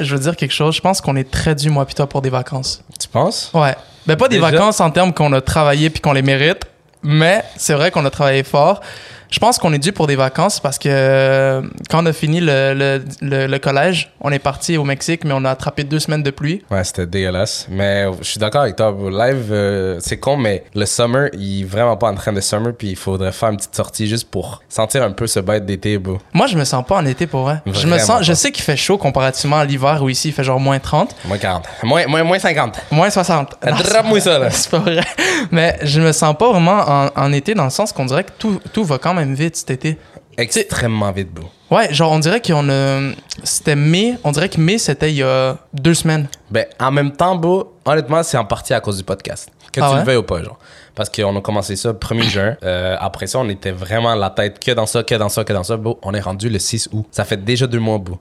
je veux dire quelque chose. Je pense qu'on est très dû, moi, puis toi, pour des vacances. Tu penses? Ouais. Ben, pas des Déjà? vacances en termes qu'on a travaillé puis qu'on les mérite, mais c'est vrai qu'on a travaillé fort. Je pense qu'on est dû pour des vacances parce que euh, quand on a fini le, le, le- le collège, on est parti au Mexique, mais on a attrapé deux semaines de pluie. Ouais, c'était dégueulasse. Mais je suis d'accord avec toi. Live, euh, c'est con, mais le summer, il est vraiment pas en train de summer. Puis il faudrait faire une petite sortie juste pour sentir un peu ce bête d'été, bro. Moi, je me sens pas en été pour vrai. je me sens, je sais qu'il fait chaud comparativement à l'hiver où ici il fait genre moins 30, Moins 40. Moins, moins, moins 50. moins 60. Non, Attrape-moi ça, là. C'est pas vrai. Mais je me sens pas vraiment en, en été dans le sens qu'on dirait que tout, tout va quand même vite cet été. Extrêmement vite, bro. Ouais, genre on dirait qu'on a. C'était mai. On dirait que mai c'était il y a deux semaines. Ben, en même temps, bro, honnêtement, c'est en partie à cause du podcast. Que Ah tu ouais? le veuilles ou pas, genre. Parce qu'on a commencé ça le 1er juin. Euh, après ça, on était vraiment la tête que dans ça, que dans ça, que dans ça. Bro, on est rendu le 6 août. Ça fait déjà deux mois, bro.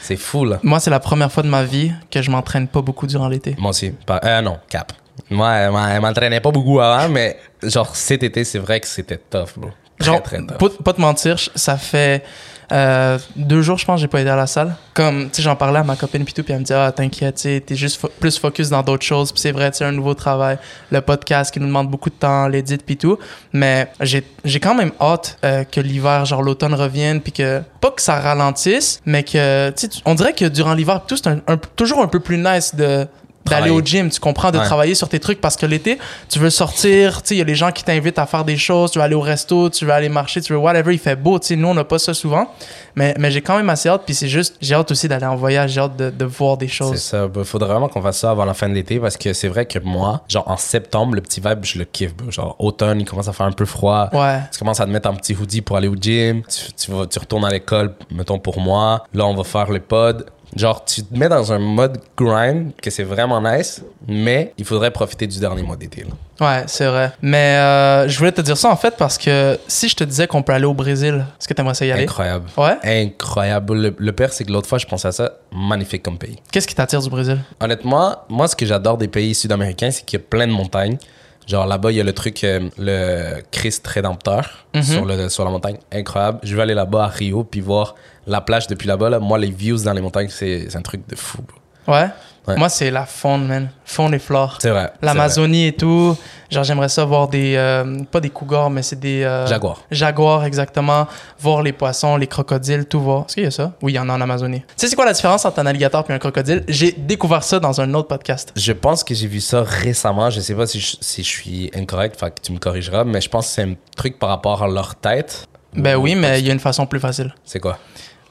C'est fou, là. Moi, c'est la première fois de ma vie que je m'entraîne pas beaucoup durant l'été. Moi aussi. Pas- euh, non, cap. Moi, m'a- elle m'entraînait pas beaucoup avant, mais genre cet été, c'est vrai que c'était tough, bro. Genre, très pas, pas te mentir, ça fait euh, deux jours, je pense, j'ai pas été à la salle. Comme, tu sais, j'en parlais à ma copine pis tout, puis elle me dit, ah, t'inquiète, tu t'es juste fo- plus focus dans d'autres choses. Puis c'est vrai, tu sais, un nouveau travail, le podcast qui nous demande beaucoup de temps, l'édit puis tout. Mais j'ai j'ai quand même hâte euh, que l'hiver, genre l'automne revienne, puis que, pas que ça ralentisse, mais que, tu on dirait que durant l'hiver, tout, c'est un- un- toujours un peu plus nice de d'aller au gym, tu comprends, de Ouais. travailler sur tes trucs parce que l'été, tu veux sortir, tu sais, il y a les gens qui t'invitent à faire des choses, tu veux aller au resto, tu veux aller marcher, tu veux whatever, il fait beau, tu sais, nous on n'a pas ça souvent, mais, mais j'ai quand même assez hâte, puis c'est juste, j'ai hâte aussi d'aller en voyage, j'ai hâte de, de voir des C'est choses. ça. Il faudrait vraiment qu'on fasse ça avant la fin de l'été parce que c'est vrai que moi, genre en septembre, le petit vibe, je le kiffe. Genre automne, il commence à faire un peu froid. Ouais. Tu commences à te mettre un petit hoodie pour aller au gym. Tu, tu, vas, tu retournes à l'école, mettons pour moi. Là, on va faire le pod. Genre, tu te mets dans un mode grind que c'est vraiment nice, mais il faudrait profiter du dernier mois d'été. Ouais, c'est vrai. Mais euh, je voulais te dire ça en fait parce que si je te disais qu'on peut aller au Brésil, est-ce que t'aimerais ça y aller? Incroyable. Ouais? Incroyable. Le, le pire, c'est que l'autre fois, je pensais à ça. Magnifique comme pays. Qu'est-ce qui t'attire du Brésil? Honnêtement, moi, ce que j'adore des pays sud-américains, c'est qu'il y a plein de montagnes. Genre là-bas, il y a le truc, euh, le Christ Rédempteur Mhm. sur, le, sur la montagne. Incroyable. Je vais aller là-bas à Rio puis voir la plage depuis là-bas. Là. Moi, les views dans les montagnes, c'est c'est un truc de fou. bro. Ouais. Ouais. Moi, c'est la faune, man. Faune et flore. C'est vrai. L'Amazonie et tout. Genre, j'aimerais ça voir des. euh, pas des cougars, mais c'est des. euh, vrai. Jaguar. Jaguars, exactement. Voir les poissons, les crocodiles, tout voir. Est-ce qu'il y a ça? Oui, il y en a en Amazonie. Tu sais, c'est quoi la différence entre un alligator et un crocodile? J'ai découvert ça dans un autre podcast. Je pense que j'ai vu ça récemment. Je sais pas si je, si je suis incorrect, fait que tu me corrigeras, mais je pense que c'est un truc par rapport à leur tête. Ben Ou- oui, mais il y a une façon plus facile. C'est quoi?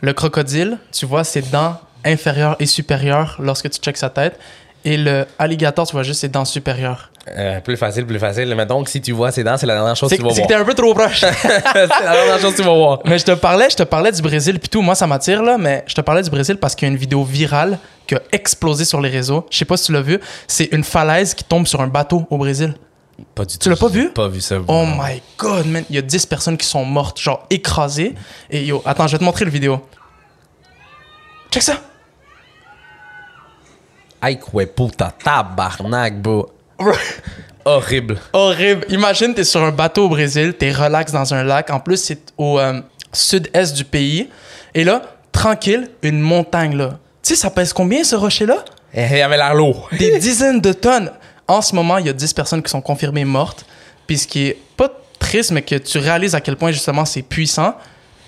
Le crocodile, tu vois ses dents inférieures et supérieures lorsque tu checks sa tête. Et le alligator, tu vois juste ses dents supérieures. Euh, plus facile, plus facile. Mais donc, si tu vois ses dents, c'est la dernière chose que tu vas c'est que voir. t'es un peu trop proche. c'est la dernière chose que tu vas voir. mais je te parlais, je te parlais du Brésil puis tout. Moi, ça m'attire là, mais je te parlais du Brésil parce qu'il y a une vidéo virale qui a explosé sur les réseaux. Je sais pas si tu l'as vu. C'est une falaise qui tombe sur un bateau au Brésil. Pas du tout. Tu l'as pas vu? Pas vu ça. Oh my god, man. Il y a 10 personnes qui sont mortes, genre écrasées. Et yo, attends, je vais te montrer le vidéo. Check ça. Aïe, ouais, puta, tabarnak, bro. Horrible. Horrible. Imagine, t'es sur un bateau au Brésil, t'es relax dans un lac. En plus, c'est au euh, sud-est du pays. Et là, tranquille, une montagne, là. Tu sais, ça pèse combien, ce rocher-là? Eh, Il y avait l'air lourd. Des dizaines de tonnes. En ce moment, il y a 10 personnes qui sont confirmées mortes. Puis ce qui est pas triste, mais que tu réalises à quel point, justement, c'est puissant,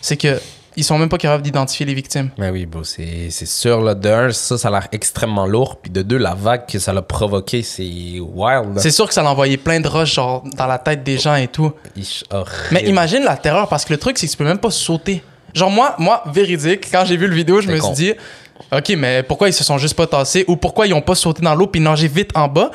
c'est que ils sont même pas capables d'identifier les victimes. Mais oui, bro, c'est sûr, là. De un, ça, ça a l'air extrêmement lourd. Puis de deux, la vague que ça l'a provoqué, c'est wild. C'est sûr que ça l'a envoyé plein de roches, genre, dans la tête des gens et tout. Mais imagine la terreur, parce que le truc, c'est que tu peux même pas sauter. Genre, moi, moi véridique, quand j'ai vu le vidéo, je me con. suis dit, OK, mais pourquoi ils se sont juste pas tassés ou pourquoi ils ont pas sauté dans l'eau puis nagé vite en bas?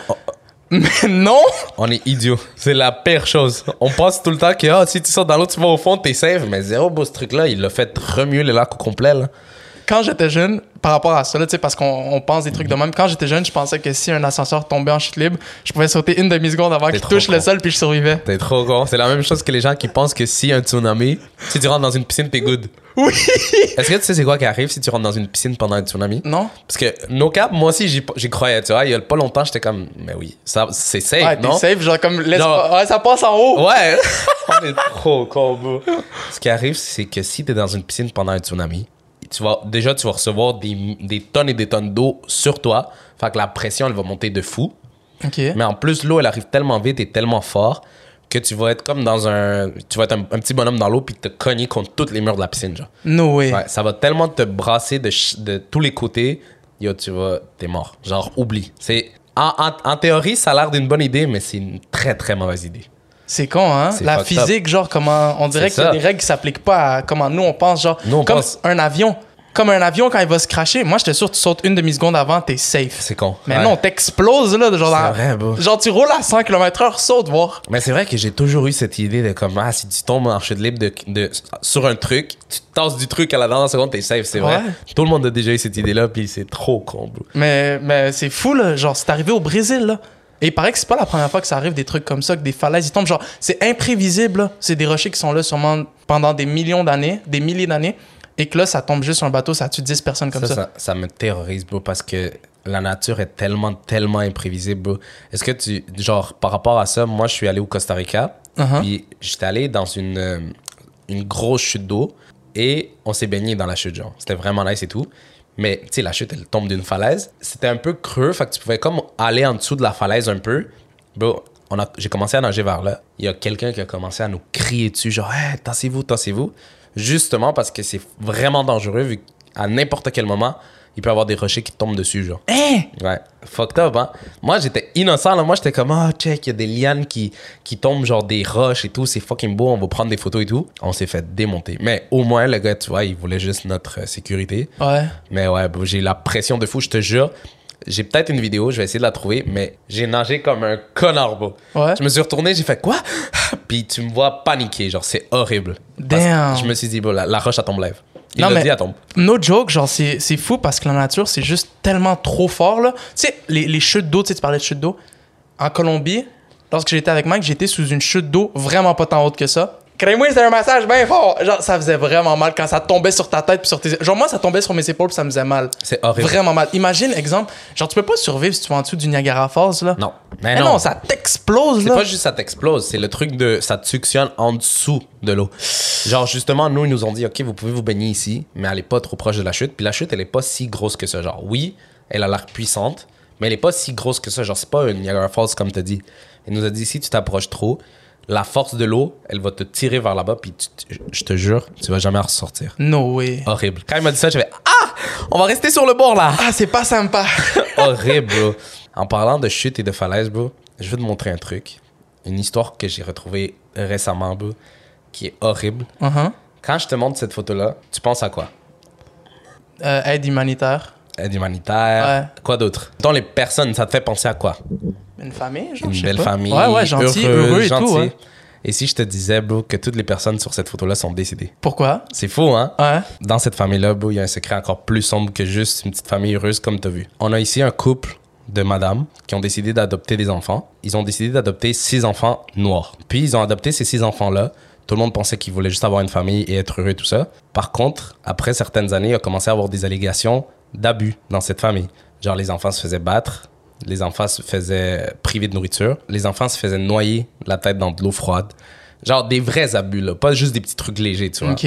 Mais non! On est idiots. C'est la pire chose. On pense tout le temps que ah, si tu sors dans l'eau, tu vas au fond, t'es safe. Mais zéro, bro, ce truc-là, il l'a fait remuer le lac au complet, là. Quand j'étais jeune, par rapport à ça, là, tu sais, parce qu'on on pense des trucs de même, quand j'étais jeune, je pensais que si un ascenseur tombait en chute libre, je pouvais sauter une demi-seconde avant qu'il touche le sol puis je survivais. T'es trop con. C'est la même chose que les gens qui pensent que si un tsunami, si tu rentres dans une piscine, t'es good. Oui! Est-ce que tu sais c'est quoi qui arrive si tu rentres dans une piscine pendant un tsunami? Non? Parce que no cap, moi aussi, j'y croyais, tu vois. Il y a pas longtemps, j'étais comme, mais oui, ça, c'est safe, Ouais, non? safe, genre comme, laisse Genre- pas- ouais, ça passe en haut! Ouais! On est trop con. Ce qui arrive, c'est que si t'es dans une piscine pendant un tsunami, tu vas, déjà, tu vas recevoir des, des tonnes et des tonnes d'eau sur toi. Fait que la pression, elle va monter de fou. Mais en plus, l'eau, elle arrive tellement vite et tellement fort que tu vas être comme dans un. Tu vas être un, un petit bonhomme dans l'eau puis te cogner contre tous les murs de la piscine, genre. No way. Ouais, ça va tellement te brasser de tous les côtés. Yo, tu vas. T'es mort. Genre, oublie. C'est. En, en- en théorie, ça a l'air d'une bonne idée, mais c'est une très très mauvaise idée. C'est con, hein? La up. physique, genre, comment. On dirait qu'il y a des règles qui s'appliquent pas à comment nous on pense, genre. Nous, on comme pense- un avion. Comme un avion, quand il va se cracher, moi, j'étais sûr que tu sautes une demi-seconde avant, t'es safe. C'est con. Mais Ouais. non, t'exploses, là. Genre, C'est dans- vrai, bro. genre, tu roules à 100 km/h, saute, voir. Mais c'est vrai que j'ai toujours eu cette idée de comme, ah, si tu tombes en chute libre de, de- sur un truc, tu tasses du truc à la dernière seconde, t'es safe, c'est vrai. Tout le monde a déjà eu cette idée-là, puis c'est trop con, bro. Mais, mais c'est fou, là. Genre, c'est arrivé au Brésil, là. Et il paraît que c'est pas la première fois que ça arrive des trucs comme ça, que des falaises, ils tombent. Genre, c'est imprévisible. C'est des rochers qui sont là sûrement pendant des millions d'années, des milliers d'années. Et que là, ça tombe juste sur un bateau, ça tue 10 personnes comme ça, ça. ça, ça me terrorise, bro, parce que la nature est tellement, tellement imprévisible, bro. Est-ce que tu, genre, par rapport à ça, moi, je suis allé au Costa Rica, Uh-huh. puis j'étais allé dans une, euh, une grosse chute d'eau, et on s'est baigné dans la chute, genre. C'était vraiment nice et tout. Mais, tu sais, la chute, elle tombe d'une falaise. C'était un peu creux, fait que tu pouvais comme aller en dessous de la falaise un peu. Bro, j'ai commencé à nager vers là. Il y a quelqu'un qui a commencé à nous crier dessus, genre, hey, tassez-vous, tassez-vous. Justement parce que c'est vraiment dangereux, vu qu'à n'importe quel moment, il peut y avoir des rochers qui tombent dessus, genre. Hein? Ouais, fucked up, hein. Moi, j'étais innocent, là. Moi, j'étais comme, ah, check, il y a des lianes qui, qui tombent, genre des roches et tout. C'est fucking beau, on va prendre des photos et tout. On s'est fait démonter. Mais au moins, le gars, tu vois, il voulait juste notre euh, sécurité. Ouais. Mais ouais, j'ai la pression de fou, je te jure. J'ai peut-être une vidéo, je vais essayer de la trouver, mais j'ai nagé comme un connard, bro. Ouais. Je me suis retourné, j'ai fait quoi? Puis tu me vois paniquer, genre c'est horrible. Damn. Je me suis dit, bro, la, la roche, elle tombe lève. Il Non, mais- dit, elle tombe. No joke, genre, c'est c'est fou parce que la nature, c'est juste tellement trop fort, là. Tu sais, les, les chutes d'eau, tu sais, tu parlais de chutes d'eau. En Colombie, lorsque j'étais avec Mike, j'étais sous une chute d'eau vraiment pas tant haute que ça. Crée-moi, c'était un massage bien fort. Genre, ça faisait vraiment mal quand ça tombait sur ta tête puis sur tes... Genre, moi, ça tombait sur mes épaules puis ça me faisait mal. C'est horrible. Vraiment mal. Imagine, exemple, genre, tu peux pas survivre si tu vas en dessous du Niagara Falls, là. Non. Mais Mais non. non, ça t'explose, C'est là. pas juste ça t'explose, c'est le truc de ça te suctionne en dessous de l'eau. Genre justement, nous ils nous ont dit OK, vous pouvez vous baigner ici, mais allez pas trop proche de la chute. Puis la chute, elle est pas si grosse que ça. Genre oui, elle a l'air puissante, mais elle est pas si grosse que ça. Genre c'est pas une Niagara Falls comme t'as dit. Elle nous a dit si tu t'approches trop, la force de l'eau, elle va te tirer vers là-bas puis tu- je te jure, tu vas jamais en ressortir. No way. Horrible. Quand il m'a dit ça, j'avais ah, on va rester sur le bord là. Ah, c'est pas sympa. horrible, bro. En parlant de chute et de falaise, bro, je vais te montrer un truc. Une histoire que j'ai retrouvée récemment, bro, qui est horrible. Uh-huh. Quand je te montre cette photo-là, tu penses à quoi? Euh, aide humanitaire. Aide humanitaire. Quoi d'autre? Dans les personnes, ça te fait penser à quoi? Une famille, genre, Une je sais belle pas. famille. Ouais, ouais, gentil, heureux et gentil. tout, ouais. Et si je te disais, bro, que toutes les personnes sur cette photo-là sont décédées? Pourquoi? C'est faux, hein? Ouais. Dans cette famille-là, bro, il y a un secret encore plus sombre que juste une petite famille heureuse comme tu as vu. On a ici un couple de madame qui ont décidé d'adopter des enfants. Ils ont décidé d'adopter six enfants noirs. Puis ils ont adopté ces six enfants-là. Tout le monde pensait qu'ils voulaient juste avoir une famille et être heureux et tout ça. Par contre, après certaines années, il a commencé à avoir des allégations d'abus dans cette famille. Genre les enfants se faisaient battre, les enfants se faisaient priver de nourriture, les enfants se faisaient noyer la tête dans de l'eau froide. Genre des vrais abus, là, pas juste des petits trucs légers, tu vois. Ok.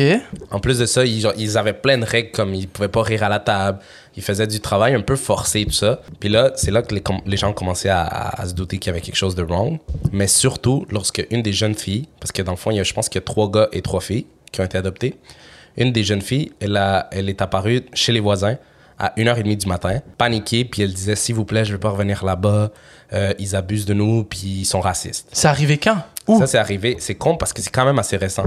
En plus de ça, ils, genre, ils avaient plein de règles comme ils pouvaient pas rire à la table, ils faisaient du travail un peu forcé, tout ça. Puis là, c'est là que les, gens commençaient à, à- à se douter qu'il y avait quelque chose de wrong. Mais surtout, lorsque une des jeunes filles, parce que dans le fond, il y a, je pense qu'il y a trois gars et trois filles qui ont été adoptés, une des jeunes filles, elle, a, elle est apparue chez les voisins à 1h30 du matin, paniquée, puis elle disait S'il vous plaît, je veux pas revenir là-bas, euh, ils abusent de nous, puis ils sont racistes. C'est arrivé quand? Où? Ça, c'est arrivé. C'est con parce que c'est quand même assez récent.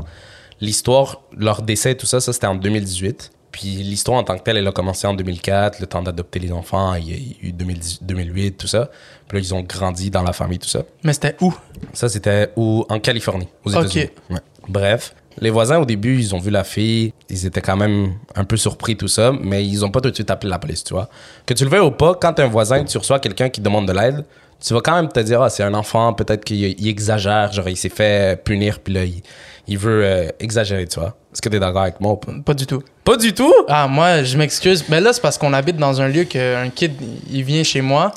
L'histoire, leur décès, tout ça, ça, c'était en 2018. Puis l'histoire en tant que telle, elle a commencé en 2004, le temps d'adopter les enfants, il y a eu 2010 2008, tout ça. Puis là, ils ont grandi dans la famille, tout ça. Mais c'était où? Ça, c'était où, en Californie, aux Ok. États-Unis. Ouais. Bref, les voisins, au début, ils ont vu la fille, ils étaient quand même un peu surpris, tout ça, mais ils ont pas tout de suite appelé la police, tu vois. Que tu le veuilles ou pas, quand t'es un voisin, tu reçois quelqu'un qui demande de l'aide, tu vas quand même te dire, ah, c'est un enfant, peut-être qu'il il exagère, genre, il s'est fait punir, puis là, il, il veut euh, exagérer, tu vois. Est-ce que t'es d'accord avec moi ou pas? Pas du tout. Pas du tout! Ah, moi, je m'excuse. Mais là, c'est parce qu'on habite dans un lieu qu'un kid, il vient chez moi.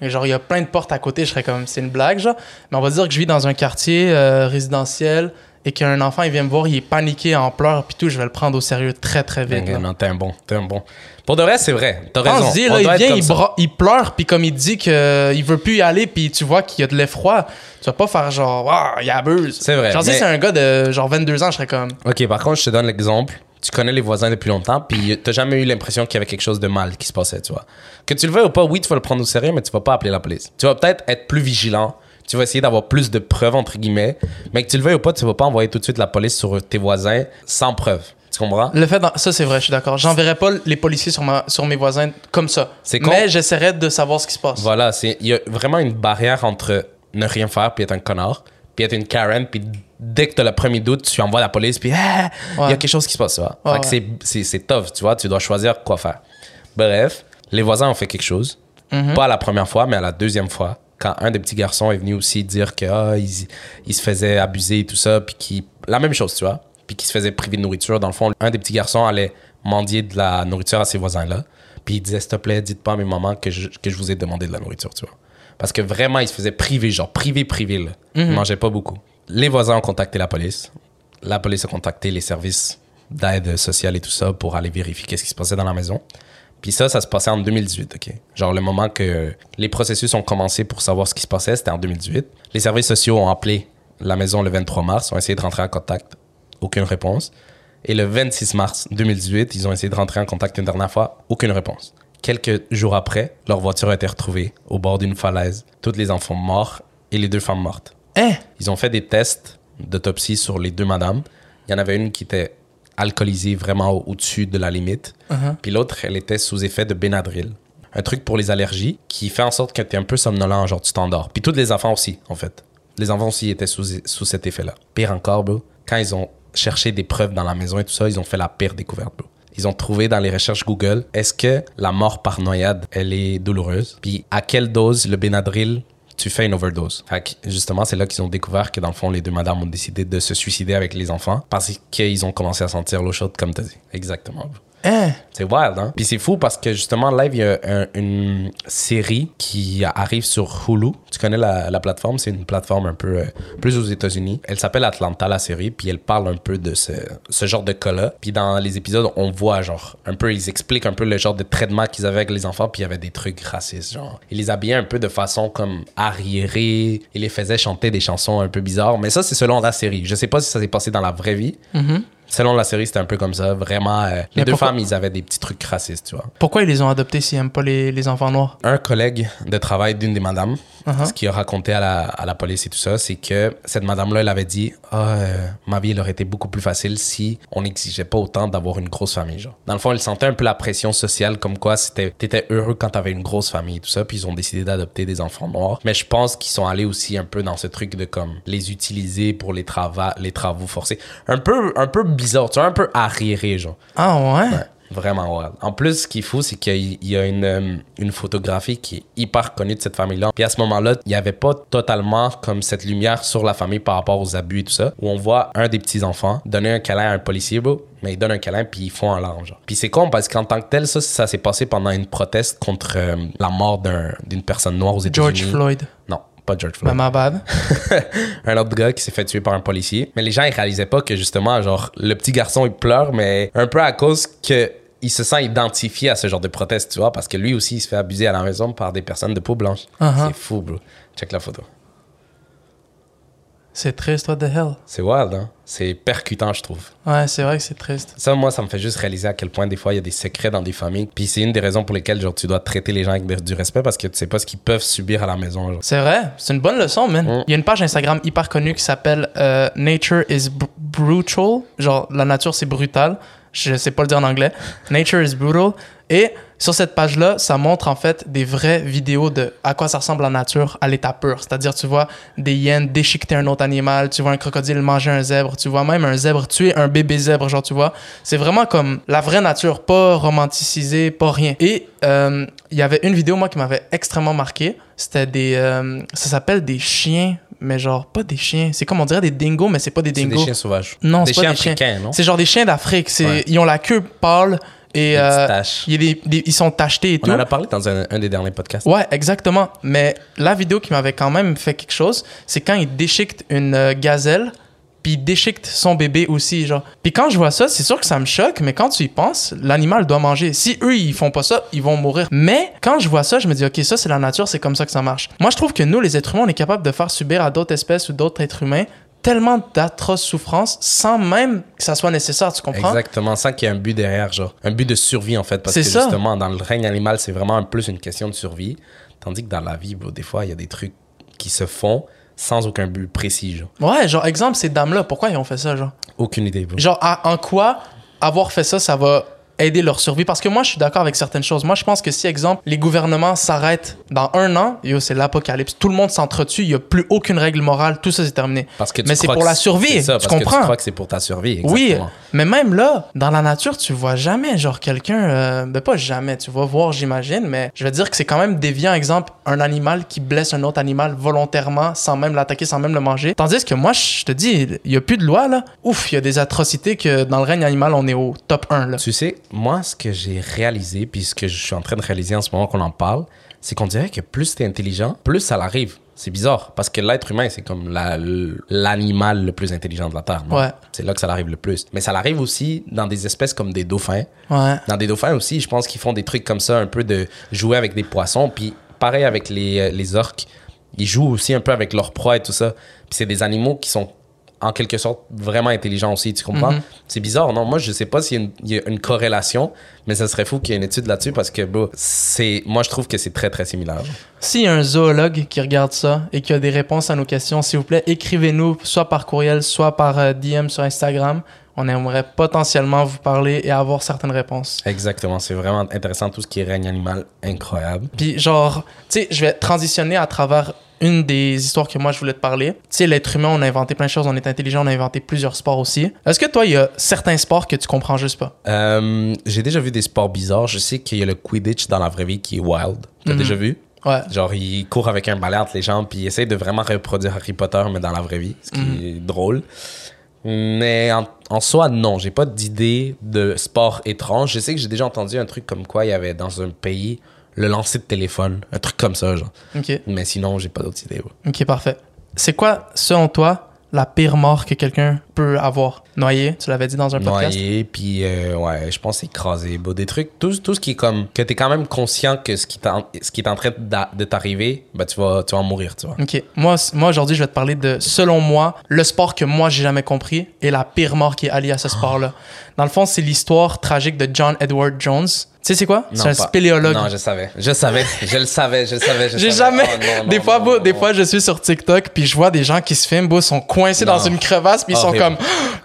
Et genre, il y a plein de portes à côté. Je serais comme, c'est une blague, genre. Mais on va dire que je vis dans un quartier euh, résidentiel et qu'un enfant il vient me voir, il est paniqué, en pleurs, puis tout, je vais le prendre au sérieux très très vite. Non, là. non, t'es un bon, t'es un bon. Pour de vrai, c'est vrai. T'as raison. dit, là, il vient, il, ça. bra- il pleure, puis comme il dit qu'il veut plus y aller, puis tu vois qu'il y a de l'effroi, tu vas pas faire genre, ah, il abuse. C'est vrai, Genre, si mais- c'est un gars de genre 22 ans, je serais comme, Ok, par contre, je te donne l'exemple. Tu connais les voisins depuis longtemps, puis t'as jamais eu l'impression qu'il y avait quelque chose de mal qui se passait, tu vois. Que tu le veuilles ou pas, oui, tu vas le prendre au sérieux, mais tu vas pas appeler la police. Tu vas peut-être être plus vigilant. Tu vas essayer d'avoir plus de preuves, entre guillemets. Mais que tu le veuilles ou pas, tu vas pas envoyer tout de suite la police sur tes voisins sans preuve. Tu comprends? le fait, ça c'est vrai, je suis d'accord. J'enverrais pas les policiers sur, ma, sur mes voisins comme ça. C'est con. Mais j'essaierais de savoir ce qui se passe. Voilà, c'est il y a vraiment une barrière entre ne rien faire puis être un connard, puis être une Karen, puis dès que t'as le premier doute, tu envoies la police, puis Ah, il y a quelque chose qui se passe, tu vois. Ouais, c'est- tough, tu vois, tu dois choisir quoi faire. Bref, les voisins ont fait quelque chose, Mhm. pas la première fois, mais à la deuxième fois, quand un des petits garçons est venu aussi dire que ah, il, il se faisait abuser et tout ça, puis qui la même chose, tu vois, puis qui se faisait priver de nourriture. Dans le fond, un des petits garçons allait mendier de la nourriture à ses voisins-là, puis il disait s'il te plaît, dites pas à mes mamans que je, que je vous ai demandé de la nourriture, tu vois. Parce que vraiment, il se faisait priver, genre privé, privé, là. Il mangeait pas beaucoup. Les voisins ont contacté la police. La police a contacté les services d'aide sociale et tout ça pour aller vérifier qu'est-ce qui se passait dans la maison. Puis ça, ça se passait en 2018, OK? Genre le moment que les processus ont commencé pour savoir ce qui se passait, c'était en 2018. Les services sociaux ont appelé la maison le 23 mars, ont essayé de rentrer en contact. Aucune réponse. Et le 26 mars 2018, ils ont essayé de rentrer en contact une dernière fois. Aucune réponse. Quelques jours après, leur voiture a été retrouvée au bord d'une falaise. Tous les enfants morts et les deux femmes mortes. Hein? Ils ont fait des tests d'autopsie sur les deux madames. Il y en avait une qui était alcoolisée vraiment au- au-dessus de la limite. Uh-huh. Puis l'autre, elle était sous effet de Benadryl. Un truc pour les allergies qui fait en sorte que tu es un peu somnolent, genre tu t'endors. Puis tous les enfants aussi, en fait. Les enfants aussi étaient sous, sous cet effet-là. Pire encore, bro, quand ils ont cherché des preuves dans la maison et tout ça, ils ont fait la pire découverte, bro. Ils ont trouvé dans les recherches Google, est-ce que la mort par noyade, elle est douloureuse? Puis à quelle dose le Benadryl tu fais une overdose. Fait justement, c'est là qu'ils ont découvert que dans le fond, les deux madames ont décidé de se suicider avec les enfants parce qu'ils ont commencé à sentir l'eau chaude, comme tu dit. Exactement. Hein? C'est wild, hein? Puis c'est fou parce que justement, live, il y a un- une série qui arrive sur Hulu. Tu connais la, la plateforme? C'est une plateforme un peu euh, plus aux États-Unis. Elle s'appelle Atlanta, la série, puis elle parle un peu de ce, ce genre de cas-là. Puis dans les épisodes, on voit, genre, un peu, ils expliquent un peu le genre de traitement qu'ils avaient avec les enfants, puis il y avait des trucs racistes, genre. Ils les habillaient un peu de façon comme arriérée. Ils les faisaient chanter des chansons un peu bizarres. Mais ça, c'est selon la série. Je sais pas si ça s'est passé dans la vraie vie. Selon la série, c'était un peu comme ça. Vraiment, euh, les deux pourquoi- femmes, ils avaient des petits trucs racistes, tu vois. Pourquoi ils les ont adoptés s'ils aiment pas les, les enfants noirs? Un collègue de travail d'une des madames, Uh-huh. ce qu'il a raconté à la, à la police et tout ça, c'est que cette madame-là, elle avait dit euh, ma vie, elle aurait été beaucoup plus facile si on n'exigeait pas autant d'avoir une grosse famille. Genre. Dans le fond, elle sentait un peu la pression sociale, comme quoi c'était, t'étais heureux quand t'avais une grosse famille et tout ça, puis ils ont décidé d'adopter des enfants noirs. Mais je pense qu'ils sont allés aussi un peu dans ce truc de comme les utiliser pour les, trava- les travaux forcés. Un peu, un peu bizarre, tu vois, un peu arriéré, genre. Ah ouais? Ouais, vraiment wild. En plus, ce qui est fou, c'est qu'il y a une, euh, une photographie qui est hyper connue de cette famille-là. Puis à ce moment-là, il n'y avait pas totalement comme cette lumière sur la famille par rapport aux abus et tout ça, où on voit un des petits-enfants donner un câlin à un policier, bro, mais il donne un câlin puis ils font un larme, genre. Puis c'est con parce qu'en tant que tel, ça, ça s'est passé pendant une proteste contre euh, la mort d'un- d'une personne noire aux États-Unis. George Floyd. Non, pas George Floyd ma bad. un autre gars qui s'est fait tuer par un policier. Mais les gens, ils réalisaient pas que justement, genre, le petit garçon, il pleure, mais un peu à cause que il se sent identifié à ce genre de proteste, tu vois, parce que lui aussi, il se fait abuser à la maison par des personnes de peau blanche. Uh-huh. C'est fou, bro. Check la photo. C'est triste, what the hell? C'est wild, hein? C'est percutant, je trouve. Ouais, c'est vrai que c'est triste. Ça, moi, ça me fait juste réaliser à quel point, des fois, il y a des secrets dans des familles. Puis c'est une des raisons pour lesquelles, genre, tu dois traiter les gens avec du respect parce que tu sais pas ce qu'ils peuvent subir à la maison, genre. C'est vrai, c'est une bonne leçon, man. Mm. Il y a une page Instagram hyper connue qui s'appelle euh, Nature is br- brutal. Genre, la nature, c'est brutal. Je sais pas le dire en anglais. Nature is brutal. Et sur cette page-là, ça montre en fait des vraies vidéos de à quoi ça ressemble la nature à l'état pur. C'est-à-dire, tu vois des hyènes déchiqueter un autre animal, tu vois un crocodile manger un zèbre, tu vois même un zèbre tuer un bébé zèbre, genre, tu vois. C'est vraiment comme la vraie nature, pas romanticisée, pas rien. Et euh, il y avait une vidéo, moi, qui m'avait extrêmement marqué. C'était des. euh, ça s'appelle des chiens, mais genre, pas des chiens. C'est comme on dirait des dingos, mais c'est pas des C'est dingos. des chiens sauvages. Non, c'est pas chiens des chiens. africains, non? C'est genre des chiens d'Afrique. C'est, Ouais. Ils ont la queue pâle et euh, il des- des- ils sont tachetés et On tout. en a parlé dans un, un des derniers podcasts. Ouais, exactement. Mais la vidéo qui m'avait quand même fait quelque chose, c'est quand ils déchiquetent une euh, gazelle puis il déchiquette son bébé aussi, genre. Puis quand je vois ça, c'est sûr que ça me choque, mais quand tu y penses, l'animal doit manger. Si eux, ils font pas ça, ils vont mourir. Mais quand je vois ça, je me dis, OK, ça, c'est la nature, c'est comme ça que ça marche. Moi, je trouve que nous, les êtres humains, on est capable de faire subir à d'autres espèces ou d'autres êtres humains tellement d'atroces souffrances sans même que ça soit nécessaire, tu comprends? Exactement, sans qu'il y ait un but derrière, genre. Un but de survie, en fait. Parce que ça. justement, dans le règne animal, c'est vraiment un plus une question de survie. Tandis que dans la vie, bro, des fois, il y a des trucs qui se font sans aucun but précis, genre. Ouais, genre, exemple, ces dames-là, pourquoi ils ont fait ça, genre? Aucune idée, bro. Genre, à- en quoi avoir fait ça, ça va aider leur survie? Parce que moi, je suis d'accord avec certaines choses. Moi, je pense que si, exemple, les gouvernements s'arrêtent dans un an, yo, c'est l'apocalypse. Tout le monde s'entretue, il n'y a plus aucune règle morale, tout ça, c'est terminé. Parce que Mais c'est pour la survie, ça, tu parce que comprends? tu crois que c'est pour ta survie, Oui, exactement. mais même là, dans la nature, tu vois jamais, genre, quelqu'un, euh, ben pas jamais, tu vas voir, j'imagine, mais je veux dire que c'est quand même déviant, exemple, un animal qui blesse un autre animal volontairement, sans même l'attaquer, sans même le manger. Tandis que moi, je te dis, il y a plus de loi, là. Ouf, il y a des atrocités que dans le règne animal, on est au top 1, là. Tu sais, moi, ce que j'ai réalisé, puis ce que je suis en train de réaliser en ce moment qu'on en parle, c'est qu'on dirait que plus t'es intelligent, plus ça l'arrive. C'est bizarre, parce que l'être humain, c'est comme la- l'animal le plus intelligent de la Terre. Ouais. C'est là que ça l'arrive le plus. Mais ça l'arrive aussi dans des espèces comme des dauphins. Ouais. Dans des dauphins aussi, je pense qu'ils font des trucs comme ça, un peu de jouer avec des poissons. Puis pareil avec les, euh, les orques, ils jouent aussi un peu avec leur proie et tout ça. Puis c'est des animaux qui sont en quelque sorte vraiment intelligents aussi, tu comprends? Mhm. C'est bizarre, non? Moi, je sais pas s'il y, a une- il y a une corrélation, mais ça serait fou qu'il y ait une étude là-dessus parce que, bro, c'est, moi, je trouve que c'est très, très similaire. S'il y a un zoologue qui regarde ça et qui a des réponses à nos questions, s'il vous plaît, écrivez-nous soit par courriel, soit par euh, DM sur Instagram. On aimerait potentiellement vous parler et avoir certaines réponses. Exactement, c'est vraiment intéressant, tout ce qui est règne animal, incroyable. Puis genre, tu sais, je vais transitionner à travers une des histoires que moi je voulais te parler. Tu sais, l'être humain, on a inventé plein de choses, on est intelligent, on a inventé plusieurs sports aussi. Est-ce que toi, il y a certains sports que tu comprends juste pas? Euh, j'ai déjà vu des sports bizarres. Je sais qu'il y a le Quidditch dans la vraie vie qui est wild. T'as Mhm. déjà vu? Ouais. Genre, il court avec un balai entre les jambes, puis il essaie de vraiment reproduire Harry Potter, mais dans la vraie vie, ce qui Mhm. est drôle. Mais en, en soi, non, j'ai pas d'idée de sport étrange. Je sais que j'ai déjà entendu un truc comme quoi il y avait dans un pays le lancer de téléphone, un truc comme ça, genre. Ok. Mais sinon, j'ai pas d'autres idées. ouais. Ok, parfait. C'est quoi, selon toi, la pire mort que quelqu'un peut avoir? Noyé, tu l'avais dit dans un podcast? Noyé, puis euh, ouais, je pense écrasé. Bon, des trucs, tout, tout ce qui est comme que t'es quand même conscient que ce qui, t'en- ce qui est en train de t'arriver, bah tu vas, tu vas en mourir, tu vois. Ok. Moi, moi aujourd'hui, je vais te parler de, selon moi, le sport que moi, j'ai jamais compris et la pire mort qui est alliée à ce sport-là. Dans le fond, c'est l'histoire tragique de John Edward Jones. Tu sais, c'est quoi? C'est un pas- spéléologue. Non, je savais. Je savais. Je le savais. Je le savais. J'ai jamais. Oh, non, des non, fois, non, beau, des fois, je suis sur TikTok puis je vois des gens qui se filment, beau, sont coincés dans une crevasse puis ils sont. Comme,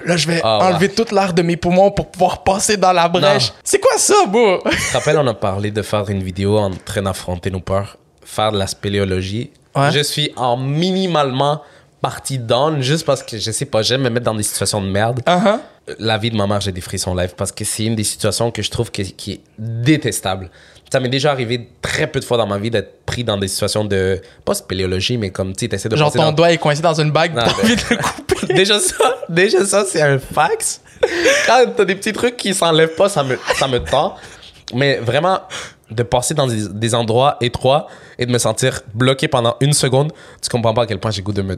là, je vais Ah, enlever toute l'air de mes poumons pour pouvoir passer dans la brèche. C'est quoi ça, beau? Tu te rappelles, on a parlé de faire une vidéo en train d'affronter nos peurs, faire de la spéléologie. Ouais. Je suis en minimalement partie down juste parce que je sais pas, j'aime me mettre dans des situations de merde. Uh-huh. La vie de ma mère, j'ai des frissons live parce que c'est une des situations que je trouve qui est détestable. Ça m'est déjà arrivé très peu de fois dans ma vie d'être pris dans des situations de, pas spéléologie, mais comme, tu sais, t'essaies de Genre, ton dans- doigt est coincé dans une bague, t'as envie de le couper. déjà ça, déjà ça, c'est un fax. Quand t'as des petits trucs qui s'enlèvent pas, ça me, ça me tend. Mais vraiment, de passer dans des, des endroits étroits et de me sentir bloqué pendant une seconde, tu comprends pas à quel point j'ai goût de me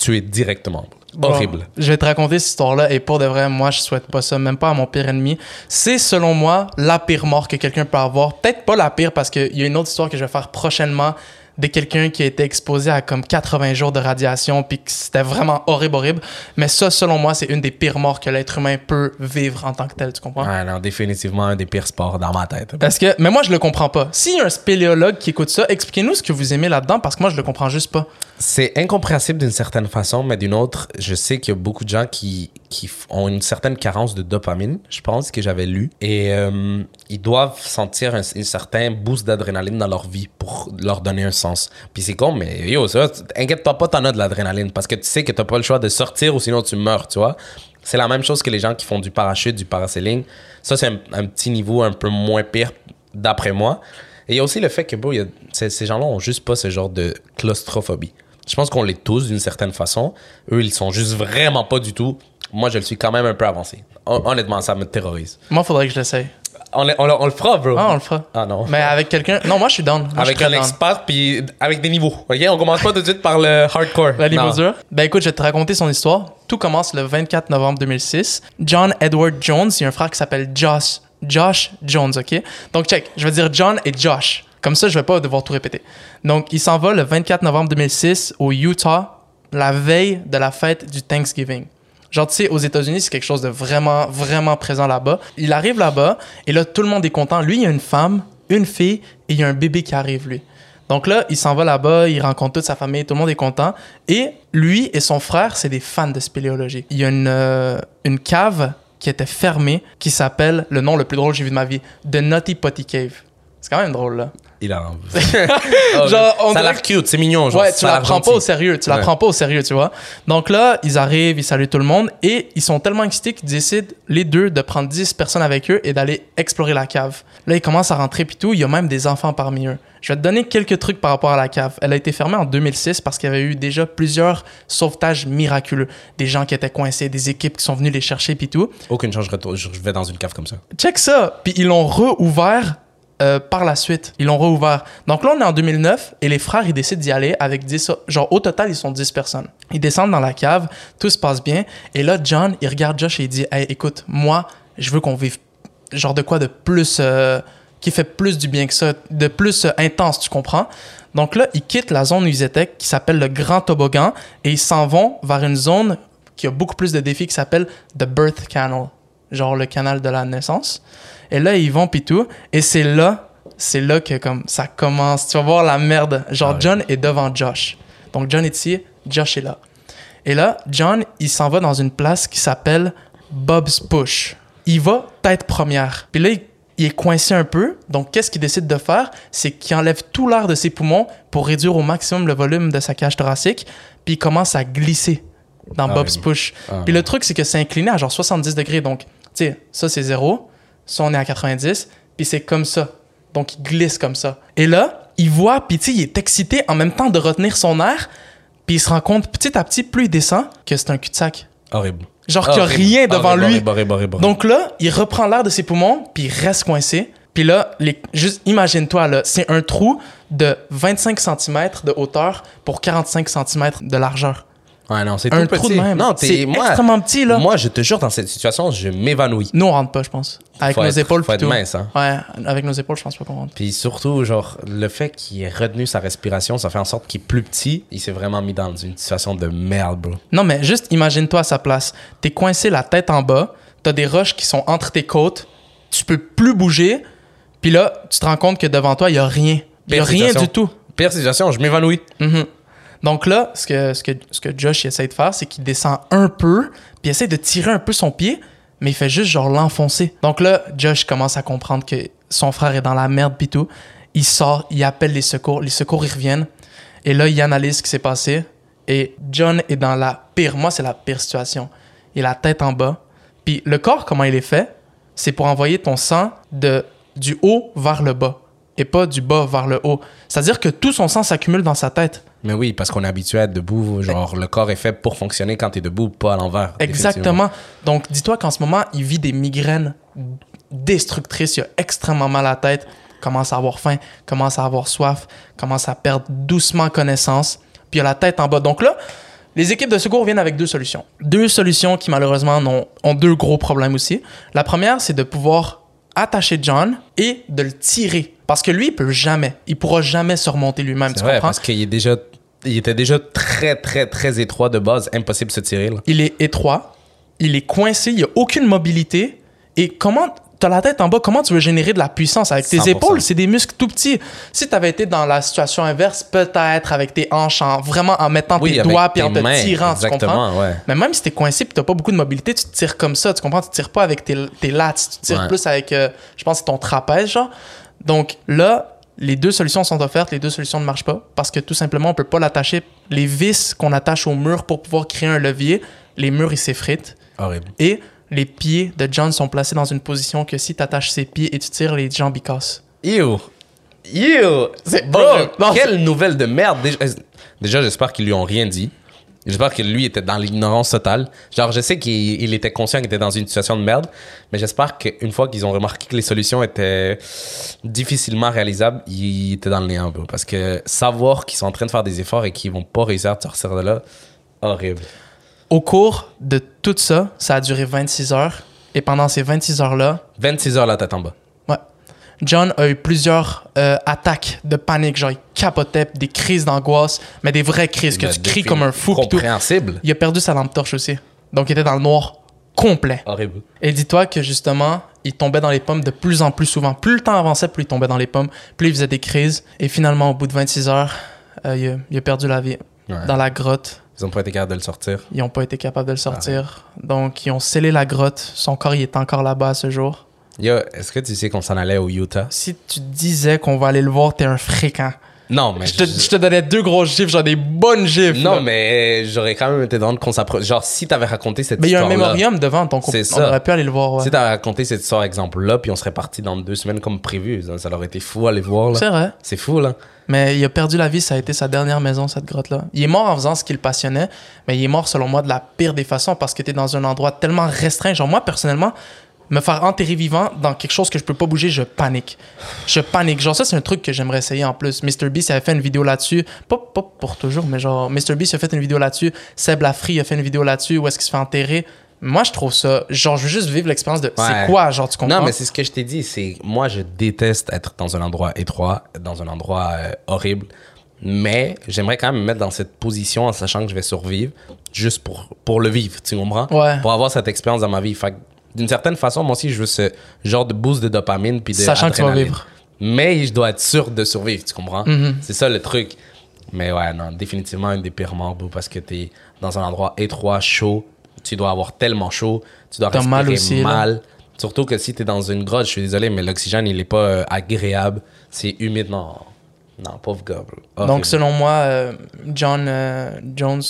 tuer directement. Horrible. Bon, je vais te raconter cette histoire-là et pour de vrai, moi, je souhaite pas ça, même pas à mon pire ennemi. C'est, selon moi, la pire mort que quelqu'un peut avoir. Peut-être pas la pire parce qu'il y a une autre histoire que je vais faire prochainement de quelqu'un qui a été exposé à comme 80 jours de radiation puis que c'était vraiment horrible, horrible. Mais ça, selon moi, c'est une des pires morts que l'être humain peut vivre en tant que tel, tu comprends? Ouais, non, définitivement un des pires sports dans ma tête. Parce que, mais moi, je le comprends pas. S'il y a un spéléologue qui écoute ça, expliquez-nous ce que vous aimez là-dedans parce que moi, je le comprends juste pas. C'est incompréhensible d'une certaine façon, mais d'une autre, je sais qu'il y a beaucoup de gens qui, qui ont une certaine carence de dopamine, je pense que j'avais lu, et euh, ils doivent sentir un, un certain boost d'adrénaline dans leur vie pour leur donner un sens. Puis c'est con, mais yo, ça, inquiète-toi pas, t'en as de l'adrénaline, parce que tu sais que t'as pas le choix de sortir ou sinon tu meurs, tu vois. C'est la même chose que les gens qui font du parachute, du parasailing. Ça, c'est un, petit niveau un peu moins pire, d'après moi. Et il y a aussi le fait que, bon, ces, gens-là ont juste pas ce genre de claustrophobie. Je pense qu'on l'est tous d'une certaine façon. Eux, ils sont juste vraiment pas du tout. Moi, je le suis quand même un peu avancé. Hon- Honnêtement, ça me terrorise. Moi, faudrait que je l'essaye. On, le- on le- on le fera, bro. Ah, on le fera. Ah non. Mais avec quelqu'un. Non, moi, je suis down. Moi, je suis avec très un down. expert, puis avec des niveaux. OK? On commence pas tout de suite par le hardcore. La niveau Non. dur. Ben écoute, je vais te raconter son histoire. Tout commence le 24 novembre 2006. John Edward Jones, il y a un frère qui s'appelle Josh. Josh Jones, OK? Donc, check. Je vais dire John et Josh. Comme ça, je vais pas devoir tout répéter. Donc, il s'en va le 24 novembre 2006 au Utah, la veille de la fête du Thanksgiving. Genre, tu sais, aux États-Unis, c'est quelque chose de vraiment, vraiment présent là-bas. Il arrive là-bas et là, tout le monde est content. Lui, il y a une femme, une fille et il y a un bébé qui arrive, lui. Donc là, il s'en va là-bas, il rencontre toute sa famille, tout le monde est content. Et lui et son frère, c'est des fans de spéléologie. Il y a une, euh, cave qui était fermée qui s'appelle, le nom le plus drôle que j'ai vu de ma vie, The Nutty Potty Cave. C'est quand même drôle, là. Il a Genre, on ça a l'air cute, c'est mignon. Genre, ouais, tu la prends pas au sérieux. Tu la Ouais. prends pas au sérieux, tu vois. Donc là, ils arrivent, ils saluent tout le monde et ils sont tellement excités qu'ils décident, les deux, de prendre 10 personnes avec eux et d'aller explorer la cave. Là, ils commencent à rentrer puis tout. Il y a même des enfants parmi eux. Je vais te donner quelques trucs par rapport à la cave. Elle a été fermée en 2006 parce qu'il y avait eu déjà plusieurs sauvetages miraculeux. Des gens qui étaient coincés, des équipes qui sont venues les chercher puis tout. Aucune chance, je, retourne- je vais dans une cave comme ça. Check ça. Puis ils l'ont rouvert euh, par la suite. Ils l'ont rouvert. Donc là, on est en 2009 et les frères, ils décident d'y aller avec 10... Genre, au total, ils sont 10 personnes. Ils descendent dans la cave, tout se passe bien. Et là, John, il regarde Josh et il dit, « Hey, écoute, moi, je veux qu'on vive genre de quoi de plus... euh, qui fait plus du bien que ça, de plus euh, intense, tu comprends? Donc là, ils quittent la zone où qui s'appelle le Grand Toboggan, et ils s'en vont vers une zone qui a beaucoup plus de défis, qui s'appelle The Birth Canal, genre le canal de la naissance. Et là, ils vont pis tout, et c'est là, c'est là que comme ça commence. Tu vas voir la merde. Genre, Ah. John est devant Josh. Donc, John est ici, Josh est là. Et là, John, il s'en va dans une place qui s'appelle Bob's Push. Il va tête première. Puis là, il, il est coincé un peu. Donc, qu'est-ce qu'il décide de faire? C'est qu'il enlève tout l'air de ses poumons pour réduire au maximum le volume de sa cage thoracique. Puis il commence à glisser dans Ah Bob's oui. Push. Ah. Puis le truc, c'est que c'est incliné à genre 70 degrés. Donc, tu sais, ça, c'est zéro. Ça, on est à 90. Puis c'est comme ça. Donc, il glisse comme ça. Et là, il voit, puis il est excité en même temps de retenir son air. Puis il se rend compte, petit à petit, plus il descend, que c'est un cul-de-sac. Horrible. Genre qu'il n'y a rien devant Horrible, lui. horrible, horrible. Donc là, il reprend l'air de ses poumons, puis il reste coincé. Puis là, les, juste imagine-toi, là, c'est un trou de 25 cm de hauteur pour 45 cm de largeur. Ouais, non, c'est Un tout trou petit. de même. Non, t'es, c'est extrêmement petit, là. moi, je te jure, dans cette situation, je m'évanouis. Nous, on rentre pas, je pense. Avec Faut nos être- épaules faut être plutôt. mince, hein. Ouais, avec nos épaules, je pense pas qu'on rentre. Puis surtout, genre, le fait qu'il ait retenu sa respiration, ça fait en sorte qu'il est plus petit. Il s'est vraiment mis dans une situation de merde, bro. Non, mais juste imagine-toi à sa place. T'es coincé la tête en bas, t'as des roches qui sont entre tes côtes, tu peux plus bouger, puis là, tu te rends compte que devant toi, il y a rien. Il y a rien du tout. Pire situation, je m'évanouis. Mhm. Donc là, ce que, ce, que, ce que Josh essaie de faire, c'est qu'il descend un peu, puis essaie de tirer un peu son pied, mais il fait juste genre l'enfoncer. Donc là, Josh commence à comprendre que son frère est dans la merde, puis tout. Il sort, il appelle les secours, les secours, ils reviennent. Et là, il analyse ce qui s'est passé. Et John est dans la pire, moi, c'est la pire situation. Il a la tête en bas. Puis le corps, comment il est fait, c'est pour envoyer ton sang de, du haut vers le bas et pas du bas vers le haut. C'est-à-dire que tout son sang s'accumule dans sa tête. Mais oui, parce qu'on est habitué à être debout. Genre, le corps est fait pour fonctionner quand t'es debout, pas à l'envers. Exactement. Donc, dis-toi qu'en ce moment, il vit des migraines destructrices. Il a extrêmement mal à la tête, commence à avoir faim, commence à avoir soif, commence à perdre doucement connaissance, puis il a la tête en bas. Donc là, les équipes de secours viennent avec deux solutions. Deux solutions qui, malheureusement, ont, ont deux gros problèmes aussi. La première, c'est de pouvoir attacher John et de le tirer. Parce que lui, il peut jamais. Il pourra jamais se remonter lui-même. C'est vrai, comprends? parce qu'il est déjà... Il était déjà très, très, très étroit de base. Impossible de se tirer, là. il est étroit, il est coincé, il n'y a aucune mobilité. Et comment, tu as la tête en bas, comment tu veux générer de la puissance avec tes 100%. épaules? C'est des muscles tout petits. Si tu avais été dans la situation inverse, peut-être avec tes hanches, en, vraiment en mettant tes doigts puis en tes te mains, tirant, tu comprends? Ouais. Mais même si tu es coincé tu n'as pas beaucoup de mobilité, tu te tires comme ça, tu comprends? Tu tires pas avec tes, tes lats, tu tires Ouais. plus avec, euh, je pense, ton trapèze, genre. Donc là, les deux solutions sont offertes, les deux solutions ne marchent pas parce que tout simplement, on peut pas l'attacher. Les vis qu'on attache au mur pour pouvoir créer un levier, les murs, ils s'effritent. Horrible. Et les pieds de John sont placés dans une position que si tu attaches ses pieds et tu tires, les jambes y cassent. Ew. Ew. C'est Bro. Non, quelle nouvelle de merde. Déjà, déjà, j'espère qu'ils lui ont rien dit. J'espère que lui était dans l'ignorance totale. Genre, je sais qu'il il était conscient qu'il était dans une situation de merde, mais j'espère qu'une fois qu'ils ont remarqué que les solutions étaient difficilement réalisables, ils étaient dans le néant, bro. Parce que savoir qu'ils sont en train de faire des efforts et qu'ils vont pas réussir à sortir de là, horrible. Au cours de tout ça, ça a duré 26 heures. Et pendant ces 26 heures-là, 26 heures la tête en bas. John a eu plusieurs euh, attaques de panique. Genre, il capotait, des crises d'angoisse, mais des vraies crises que tu cries comme un fou. pis tout. Compréhensible. Il a perdu sa lampe torche aussi. Donc, il était dans le noir complet. Horrible. Et dis-toi que justement, il tombait dans les pommes de plus en plus souvent. Plus le temps avançait, plus il tombait dans les pommes, plus il faisait des crises. Et finalement, au bout de 26 heures, euh, il, a, il a perdu la vie Ouais. dans la grotte. Ils ont pas été capables de le sortir. Ils n'ont pas été capables de le sortir. Donc, ils ont scellé la grotte. Son corps, il est encore là-bas à ce jour. Yo, est-ce que tu sais qu'on s'en allait au Utah? Si tu disais qu'on va aller le voir, t'es un fréquent. Non, mais Je te, je te donnais deux gros gifs, genre des bonnes gifs. Non, là. mais j'aurais quand même été dans qu'on s'approche. Genre, si t'avais raconté cette Mais il y a un mémorium devant, donc on, on aurait pu aller le voir. ouais. Si t'avais raconté cette histoire, exemple-là, puis on serait parti dans deux semaines comme prévu, ça, ça aurait été fou à aller voir. C'est vrai. C'est fou, là. Mais il a perdu la vie, ça a été sa dernière maison, cette grotte-là. Il est mort en faisant ce qui le passionnait, mais il est mort, selon moi, de la pire des façons parce que t'es dans un endroit tellement restreint. Genre, moi, personnellement, me faire enterrer vivant dans quelque chose que je peux pas bouger, je panique. Je panique. Genre, ça, c'est un truc que j'aimerais essayer en plus. Mr. Beast avait fait une vidéo là-dessus. Pas, pas pour toujours, mais genre, Mr. Beast a fait une vidéo là-dessus. Seb Lafri a fait une vidéo là-dessus où est-ce qu'il se fait enterrer. Moi, je trouve ça. Genre, je veux juste vivre l'expérience de. Ouais. C'est quoi, genre, tu comprends? Non, mais c'est ce que je t'ai dit. C'est moi, je déteste être dans un endroit étroit, dans un endroit euh, horrible. Mais j'aimerais quand même me mettre dans cette position en sachant que je vais survivre, juste pour, pour le vivre, tu comprends? Ouais. Pour avoir cette expérience dans ma vie. Fait d'une certaine façon, moi aussi, je veux ce genre de boost de dopamine puis de Sachant que tu vas vivre. Mais je dois être sûr de survivre, tu comprends? Mhm. C'est ça le truc. Mais ouais, non, définitivement une des pires morts, parce que t'es dans un endroit étroit, chaud. Tu dois avoir tellement chaud. Tu dois respirer mal aussi, là. mal. Surtout que si t'es dans une grotte, je suis désolé, mais l'oxygène, il est pas euh, agréable. C'est humide. Non, non, pauvre gars. Donc, selon moi, euh, John euh, Jones,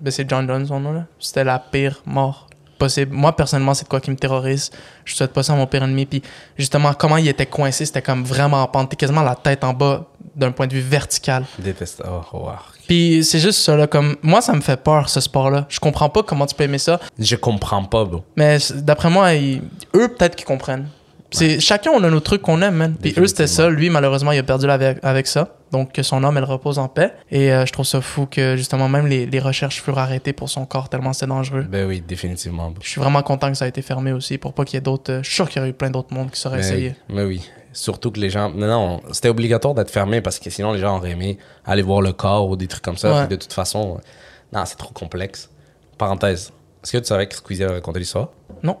ben, c'est John Jones son nom, là. C'était la pire mort possible. Moi, personnellement, c'est de quoi qui me terrorise. Je souhaite pas ça à mon pire ennemi. Puis, justement, comment il était coincé, c'était comme vraiment en pente. T'es quasiment la tête en bas d'un point de vue vertical. Déteste. Oh, wow. Puis, c'est juste ça, là. Comme, moi, ça me fait peur, ce sport-là. Je comprends pas comment tu peux aimer ça. Je comprends pas, bro. Mais d'après moi, ils- eux, peut-être qu'ils comprennent. C'est, Chacun, on a nos trucs qu'on aime, man. Puis eux, c'était ça. Lui, malheureusement, il a perdu la vie avec, ça. Donc, que son âme, elle repose en paix. Et euh, je trouve ça fou que, justement, même les, les recherches furent arrêtées pour son corps tellement c'était dangereux. Ben oui, définitivement. Je suis vraiment content que ça a été fermé aussi pour pas qu'il y ait d'autres. euh, je suis sûr qu'il y aurait eu plein d'autres mondes qui seraient Mais essayés. oui, mais oui. Surtout que les gens. Non, non, c'était obligatoire d'être fermé parce que sinon les gens auraient aimé aller voir le corps ou des trucs comme ça. Ouais. De toute façon, euh, non, c'est trop complexe. Parenthèse. Est-ce que tu savais que Squeezie avait raconté l'histoire? Non,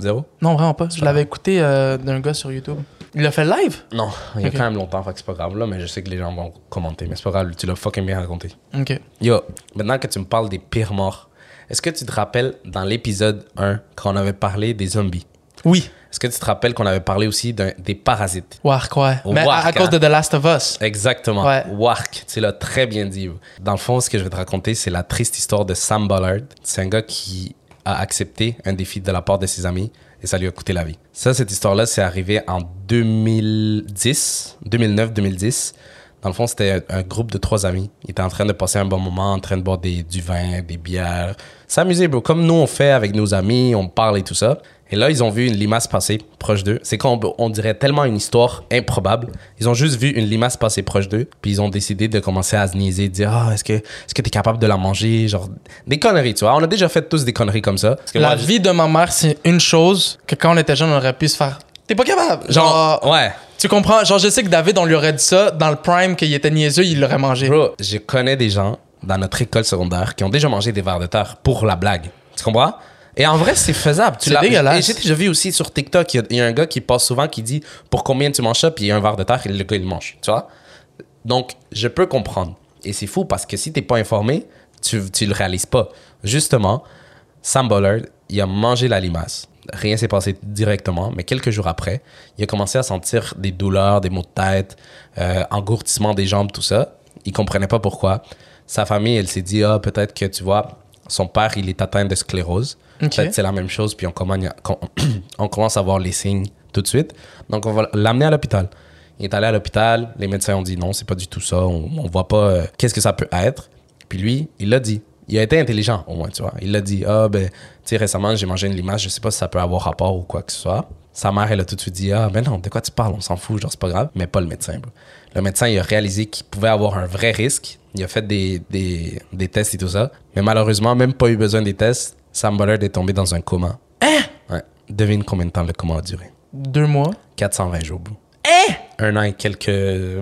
Zéro? Non, vraiment pas. Je l'avais écouté euh, d'un gars sur YouTube. Il l'a fait live? Non, il y a Ok. quand même longtemps, fait que c'est pas grave là, mais je sais que les gens vont commenter. Mais c'est pas grave, tu l'as fucking bien raconté. Ok. Yo, maintenant que tu me parles des pires morts, est-ce que tu te rappelles dans l'épisode 1 quand on avait parlé des zombies? Oui. Est-ce que tu te rappelles qu'on avait parlé aussi d'un- des parasites? Wark, ouais. Mais à- à, Wark, cause hein? de The Last of Us. Exactement. Ouais. Wark, tu l'as très bien dit. Dans le fond, ce que je vais te raconter, c'est la triste histoire de Sam Ballard. C'est un gars qui a accepté un défi de la part de ses amis et ça lui a coûté la vie. Ça, cette histoire-là, c'est arrivé en 2010, 2009-2010. Dans le fond, c'était un, groupe de trois amis. Ils étaient en train de passer un bon moment, en train de boire du vin, des bières. S'amuser, bro. Comme nous, on fait avec nos amis, on parle et tout ça. Et là, ils ont vu une limace passer proche d'eux. C'est qu'on on dirait tellement une histoire improbable. Ils ont juste vu une limace passer proche d'eux, puis ils ont décidé de commencer à se niaiser, de dire ah est-ce que est-ce que t'es capable de la manger, genre des conneries, tu vois. On a déjà fait tous des conneries comme ça. La moi, je- vie de ma mère, c'est une chose que quand on était jeune, on aurait pu se faire. T'es pas capable. Genre, genre ouais. tu comprends? Genre, je sais que David, on lui aurait dit ça dans le prime, qu'il était niaiseux, il l'aurait mangé. Bro, je connais des gens dans notre école secondaire qui ont déjà mangé des vers de terre pour la blague. Tu comprends? Et en vrai, c'est faisable. Tu C'est l'as- dégueulasse. J'ai déjà vu aussi sur TikTok, il y a- il y, a un gars qui passe souvent qui dit pour combien tu manges ça, puis il y a un verre de terre et le gars il le mange. Tu vois? Donc, je peux comprendre. Et c'est fou parce que si t'es pas informé, tu, tu le réalises pas. Justement, Sam Ballard, il a mangé la limace. Rien s'est passé directement, mais quelques jours après, il a commencé à sentir des douleurs, des maux de tête, euh, engourdissement des jambes, tout ça. Il comprenait pas pourquoi. Sa famille, elle s'est dit, ah, peut-être que tu vois, son père, il est atteint de sclérose. C'est la même chose, puis on commence, on commence à voir les signes tout de suite. Donc, on va l'amener à l'hôpital. Il est allé à l'hôpital, les médecins ont dit non, c'est pas du tout ça, on, on voit pas euh, qu'est-ce que ça peut être. Puis lui, il l'a dit. il a été intelligent, au moins, tu vois. Il a dit, ah, ben, tu sais, récemment, j'ai mangé une limace, je sais pas si ça peut avoir rapport ou quoi que ce soit. Sa mère, elle a tout de suite dit, ah, ben non, de quoi tu parles, on s'en fout, genre, c'est pas grave. Mais pas le médecin, bro. Le médecin, il a réalisé qu'il pouvait avoir un vrai risque. Il a fait des, des, des tests et tout ça. Mais malheureusement, même pas eu besoin des tests, Sam Bullard est tombé dans un coma. Hein? Ouais. Devine combien de temps le coma a duré? Deux mois. 420 jours. Hein? Un an et quelques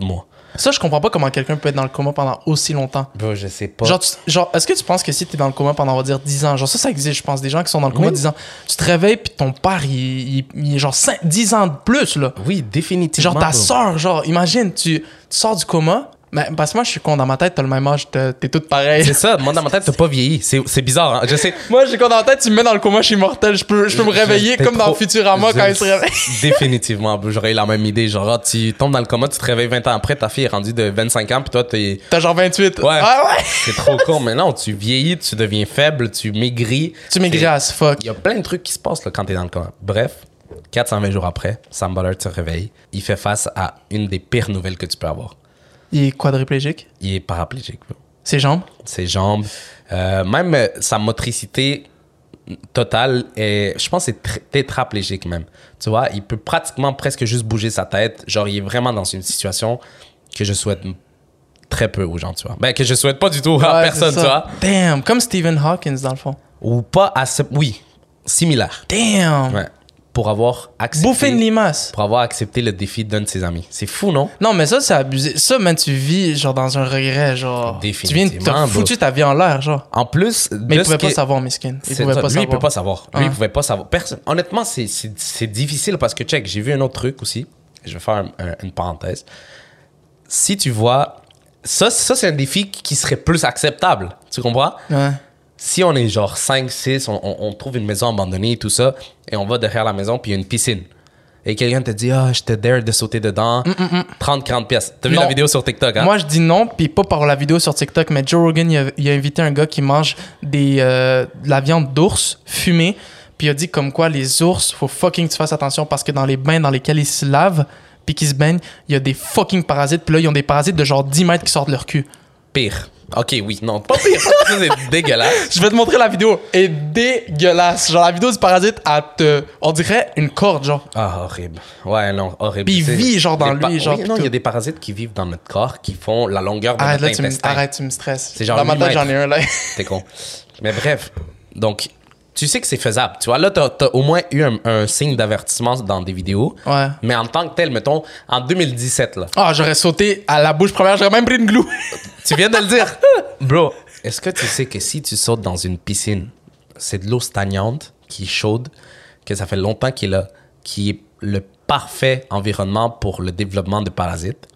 mois. Ça, je comprends pas comment quelqu'un peut être dans le coma pendant aussi longtemps. Bro, je sais pas. Genre, tu- genre est-ce que tu penses que si t'es dans le coma pendant, on va dire, 10 ans, genre ça, ça existe, je pense, des gens qui sont dans le coma Oui. 10 ans, tu te réveilles, puis ton père, il, il- il est genre 5 10 ans de plus, là. oui, définitivement. Genre ta bro. soeur, genre, imagine, tu, tu sors du coma, mais parce que moi, je suis con, dans ma tête, t'as le même âge, t'es t'es toutes pareilles. C'est ça, moi dans ma tête, t'as pas vieilli. C'est c'est bizarre, hein. Je sais. Moi, j'ai con dans ma tête, tu me mets dans le coma, je suis mortel, je peux, je peux me réveiller comme dans trop- Futurama quand Je- il se réveille. Définitivement. J'aurais eu la même idée. Genre, ah, tu tombes dans le coma, tu te réveilles 20 ans après, ta fille est rendue de 25 ans, puis toi, t'es. T'as genre 28. Ouais. Ah ouais? C'est trop con. Mais non, tu vieillis, tu deviens faible, tu maigris. Tu maigris C'est- as fuck. Il y a plein de trucs qui se passent là, quand t'es dans le coma. Bref, 420 jours après, Sam Bullard se réveille. Il fait face à une des pires nouvelles que tu peux avoir. Il est quadriplégique? Il est paraplégique. Ses jambes? ses jambes, euh, même euh, sa motricité totale est, je pense, c'est tr- tétraplégique même. Tu vois, il peut pratiquement presque juste bouger sa tête. Genre, il est vraiment dans une situation que je souhaite très peu aux gens, tu vois. Ben, que je souhaite pas du tout à Ouais, personne, tu vois. Damn, comme Stephen Hawkins, dans le fond. Ou pas assez, oui, similaire. Damn. Ouais. Pour avoir accepté, Bouffer une limace. pour avoir accepté le défi d'un de ses amis. C'est fou, non? Non, mais ça, c'est abusé. Ça, man, tu vis, genre, dans un regret, genre. Tu viens de Définitivement, t'as foutu ta vie en l'air, genre. En plus, Mais il pouvait pas savoir, Miskin. Il pouvait ça. pas lui, savoir. il peut pas savoir. Lui, il pouvait pas savoir. Personne- Honnêtement, c'est- difficile parce que, check, j'ai vu un autre truc aussi. Je vais faire un- un- une parenthèse. Si tu vois. Ça, ça c'est un défi qui serait plus acceptable. Tu comprends? Ouais. Si on est genre 5, 6, on, on- on trouve une maison abandonnée et tout ça, et on va derrière la maison, puis il y a une piscine. Et quelqu'un te dit, ah, j'étais dare de sauter dedans. 30, 40 pièces. T'as vu la vidéo sur TikTok, hein? Moi, je dis non, puis pas par la vidéo sur TikTok, mais Joe Rogan, il a, il a invité un gars qui mange des, euh, de la viande d'ours fumée, puis il a dit comme quoi les ours, faut fucking que tu fasses attention parce que dans les bains dans lesquels ils se lavent, puis qu'ils se baignent, il y a des fucking parasites, puis là, ils ont des parasites de genre 10 mètres qui sortent de leur cul. Pire. Ok, oui, non, pas pire. ça, c'est dégueulasse. Je vais te montrer la vidéo. Elle est dégueulasse. Genre, la vidéo du parasite, elle te. On dirait une corde, genre. Ah, horrible. Ouais, non, horrible. Puis il vit, genre, dans lui, genre, Oui, non, il y a des parasites qui vivent dans notre corps qui font la longueur de Arrête, là, notre tu me, intestin. arrête, tu me stresses. C'est genre Dans ma tête, j'en ai un, là. T'es con. Mais bref, donc, tu sais que c'est faisable. Tu vois, là, t'as as au moins eu un, un signe d'avertissement dans des vidéos. Ouais. Mais en tant que tel, mettons, en 2017, là, Ah, j'aurais sauté à la bouche première, j'aurais même pris une glue. tu viens de le dire. Bro, est-ce que tu sais que si tu sautes dans une piscine, c'est de l'eau stagnante qui est chaude, que ça fait longtemps qu'il est là, qui est le parfait environnement pour le développement de parasites?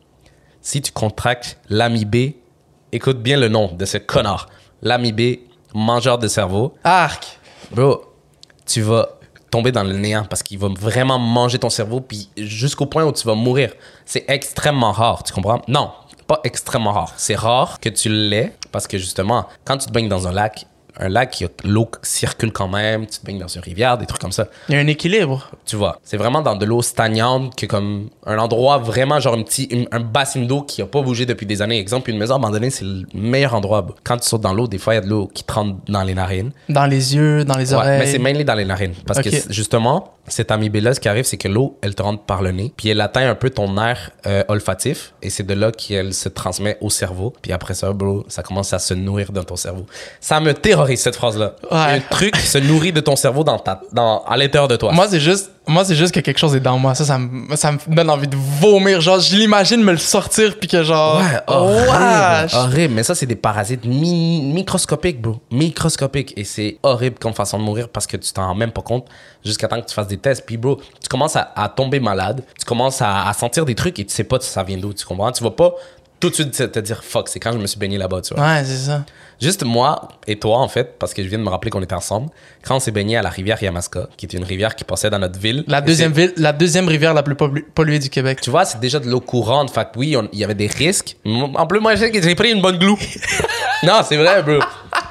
Si tu contractes l'amibé, écoute bien le nom de ce connard. L'amibé, mangeur de cerveau. Arc. Bro, tu vas tomber dans le néant parce qu'il va vraiment manger ton cerveau puis jusqu'au point où tu vas mourir. C'est extrêmement rare, tu comprends? Non, pas extrêmement rare. C'est rare que tu l'aies parce que justement, quand tu te baignes dans un lac, un lac, l'eau circule quand même, tu te baignes dans une rivière, des trucs comme ça. Il y a un équilibre. Tu vois, c'est vraiment dans de l'eau stagnante que comme un endroit vraiment genre un petit une- un bassin d'eau qui a pas bougé depuis des années. Exemple, une maison abandonnée, c'est le meilleur endroit. Quand tu sautes dans l'eau, des fois il y a de l'eau qui te rentre dans les narines. Dans les yeux, dans les Ouais, oreilles. mais c'est mainly dans les narines. Parce que justement, cette amibé-là, ce qui arrive, c'est que l'eau, elle te rentre par le nez, puis elle atteint un peu ton nerf euh, olfatif, et c'est de là qu'elle se transmet au cerveau. Puis après ça, bro, ça commence à se nourrir dans ton cerveau. Ça me terrorise, cette phrase-là. Ouais. Un truc se nourrit de ton cerveau dans ta, dans, à l'intérieur de toi. Moi, c'est juste, moi, c'est juste que quelque chose est dans moi. Ça, ça me, ça me donne envie de vomir. Genre, je l'imagine me le sortir, puis que genre. Ouais, horrible, Wesh. horrible. Mais ça, c'est des parasites mi- microscopiques, bro. Microscopiques. Et c'est horrible comme façon de mourir parce que tu t'en rends même pas compte jusqu'à temps que tu fasses des tests. Puis, bro, tu commences à, à tomber malade. Tu commences à, à sentir des trucs et tu sais pas ça vient d'où, tu comprends? Tu vas pas tout de suite te, te dire fuck, c'est quand je me suis baigné là-bas, tu vois. Ouais, c'est ça. Juste moi et toi, en fait, parce que je viens de me rappeler qu'on était ensemble, quand on s'est baigné à la rivière Yamaska, qui est une rivière qui passait dans notre ville. La deuxième ville, la deuxième rivière la plus pollu- polluée du Québec. tu vois, c'est déjà de l'eau courante. Fait que oui, il y avait des risques. En plus, moi, j'ai pris une bonne glue. non, c'est vrai, bro.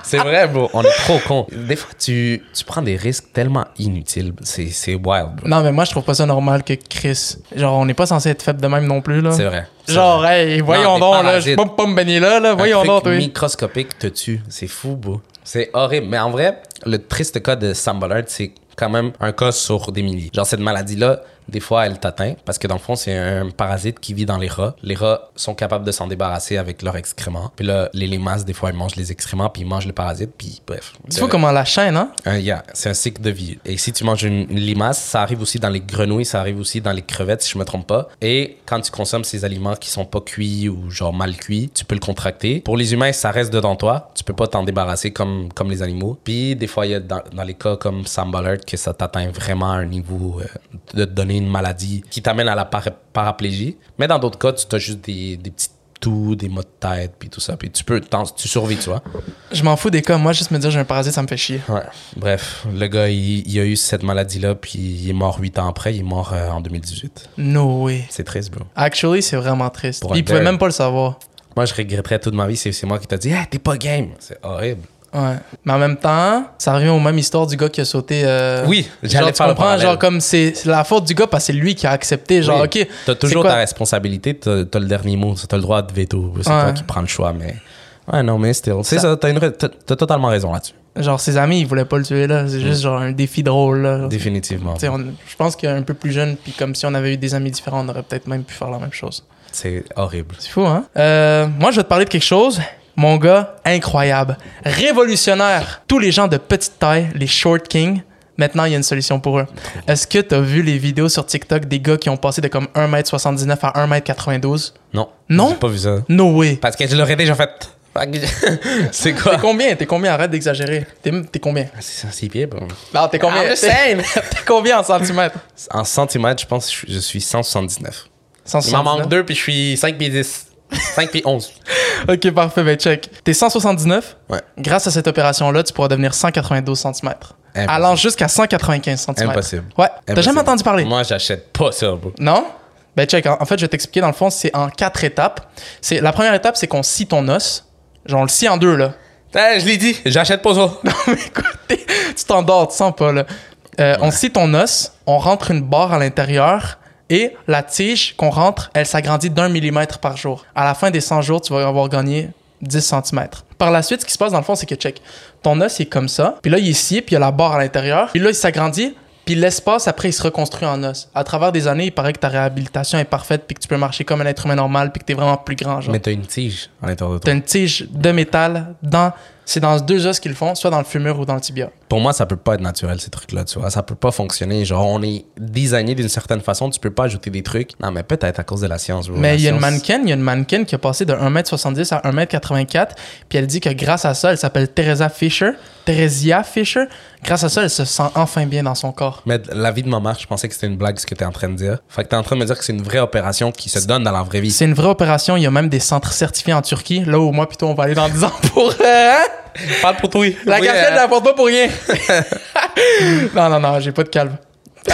C'est vrai, bro. On est trop cons. Des fois, tu, tu prends des risques tellement inutiles. C'est c'est wild, bro. Non, mais moi, je trouve pas ça normal que Chris. Genre, on n'est pas censé être faible de même non plus, là. C'est vrai. Genre, vrai. hey, voyons des donc, là. Je peux pas, me baigner là, là. Voyons donc, toi. microscopique te tue. C'est fou, bro. C'est horrible. Mais en vrai, le triste cas de Sam Ballard, c'est quand même un cas sur des milliers. Genre, cette maladie-là, des fois, elle t'atteint parce que dans le fond, c'est un parasite qui vit dans les rats. Les rats sont capables de s'en débarrasser avec leurs excréments. Puis là, les limaces, des fois, elles mangent les excréments, puis ils mangent le parasite, puis bref. Tu vois comment la chaîne, hein? Euh, yeah, c'est un cycle de vie. Et si tu manges une, une limace, ça arrive aussi dans les grenouilles, ça arrive aussi dans les crevettes, si je me trompe pas. Et quand tu consommes ces aliments qui sont pas cuits ou genre mal cuits, tu peux le contracter. Pour les humains, ça reste dedans toi. Tu peux pas t'en débarrasser comme, comme les animaux. Puis des fois, il y a dans, dans les cas comme Sam Ballard que ça t'atteint vraiment à un niveau euh, de te donner une maladie qui t'amène à la para- paraplégie. Mais dans d'autres cas, tu as juste des, des petits toux, des maux de tête, puis tout ça. Puis tu peux, tu survis, tu vois. Je m'en fous des cas. Moi, juste me dire j'ai un parasite, ça me fait chier. Ouais. Bref, le gars, il, il a eu cette maladie-là, puis il est mort huit ans après. Il est mort euh, en 2018. No way. C'est triste, bro. Actually, c'est vraiment triste. Pour Il pouvait même pas le savoir. Moi, je regretterais toute ma vie, c'est c'est moi qui t'a dit, hey, t'es pas game. C'est horrible. Ouais. Mais en même temps, ça revient aux mêmes histoires du gars qui a sauté. euh, Oui, j'allais faire comprends, genre comme c'est la faute du gars parce que c'est lui qui a accepté. Genre, Oui. ok. T'as toujours ta responsabilité, t'as t'as le dernier mot, t'as le droit de veto. C'est Ouais. toi qui prends le choix, mais. Ouais, non, mais still. C'est Ça- t'as ra- totalement raison là-dessus. Genre, ses amis, ils voulaient pas le tuer là. C'est juste genre un défi drôle là. Définitivement. Tu sais, on- je pense qu'un peu plus jeune, puis comme si on avait eu des amis différents, on aurait peut-être même pu faire la même chose. C'est horrible. C'est fou, hein? Euh, moi, je vais te parler de quelque chose. Mon gars, incroyable. Révolutionnaire. Tous les gens de petite taille, les short kings, maintenant, il y a une solution pour eux. Est-ce que tu as vu les vidéos sur TikTok des gars qui ont passé de comme 1m79 à 1m92? Non. Non? J'ai pas vu ça. No way. Parce que je l'aurais déjà fait. c'est quoi? T'es combien? T'es combien? Arrête d'exagérer. T'es, t'es combien? C'est un six pieds, bro. Non, t'es combien? The T'es, t'es combien en centimètres? En centimètres, je pense que je suis- je suis 179. Il 179? m'en manque deux, puis je suis 5 pieds 10. 5 pieds 11. Ok, parfait, ben check. T'es 179. Ouais. Grâce à cette opération-là, tu pourras devenir 192 cm. Impossible. Allant jusqu'à 195 cm. Impossible. Ouais. T'as jamais entendu parler? Moi, j'achète pas ça, bro. Non? Ben check, en en fait, je vais t'expliquer. Dans le fond, c'est en quatre étapes. C'est La première étape, c'est qu'on scie ton os. Genre, on le scie en deux, là. Eh, je l'ai dit, j'achète pas ça. Non, mais écoute, tu t'endors, tu sens pas, là. Euh, On scie ton os, on rentre une barre à l'intérieur et la tige qu'on rentre, elle s'agrandit d'un millimètre par jour. À la fin des 100 jours, tu vas avoir gagné 10 cm. Par la suite, ce qui se passe dans le fond, c'est que check, ton os est comme ça, puis là, il est scié, puis il y a la barre à l'intérieur, puis là, il s'agrandit, puis l'espace, après, il se reconstruit en os. À travers des années, il paraît que ta réhabilitation est parfaite, puis que tu peux marcher comme un être humain normal, puis que t'es vraiment plus grand, genre. Mais t'as une tige à l'intérieur de toi. T'as une tige de métal dans... C'est dans deux os qu'ils le font, soit dans le fémur ou dans le tibia. Pour moi, ça peut pas être naturel, ces trucs-là, tu vois. Ça peut pas fonctionner. Genre, on est designé d'une certaine façon, tu peux pas ajouter des trucs. Non, mais peut-être à cause de la science, bro. Mais il y a une mannequin, il y a une mannequin qui a passé de 1m70 à 1m84, puis elle dit que grâce à ça, elle s'appelle Teresa Fisher, Theresia Fisher. Grâce à ça, elle se sent enfin bien dans son corps. Mais la vie de ma mère, je pensais que c'était une blague ce que t'es en train de dire. Fait que t'es en train de me dire que c'est une vraie opération qui se donne dans la vraie vie. C'est une vraie opération, il y a même des centres certifiés en Turquie, là où moi plutôt on va aller dans 10 ans pour... euh, hein? Parle pour toi. La Oui, casquette, euh, je la porte pas pour rien. non, non, non, j'ai pas de calme.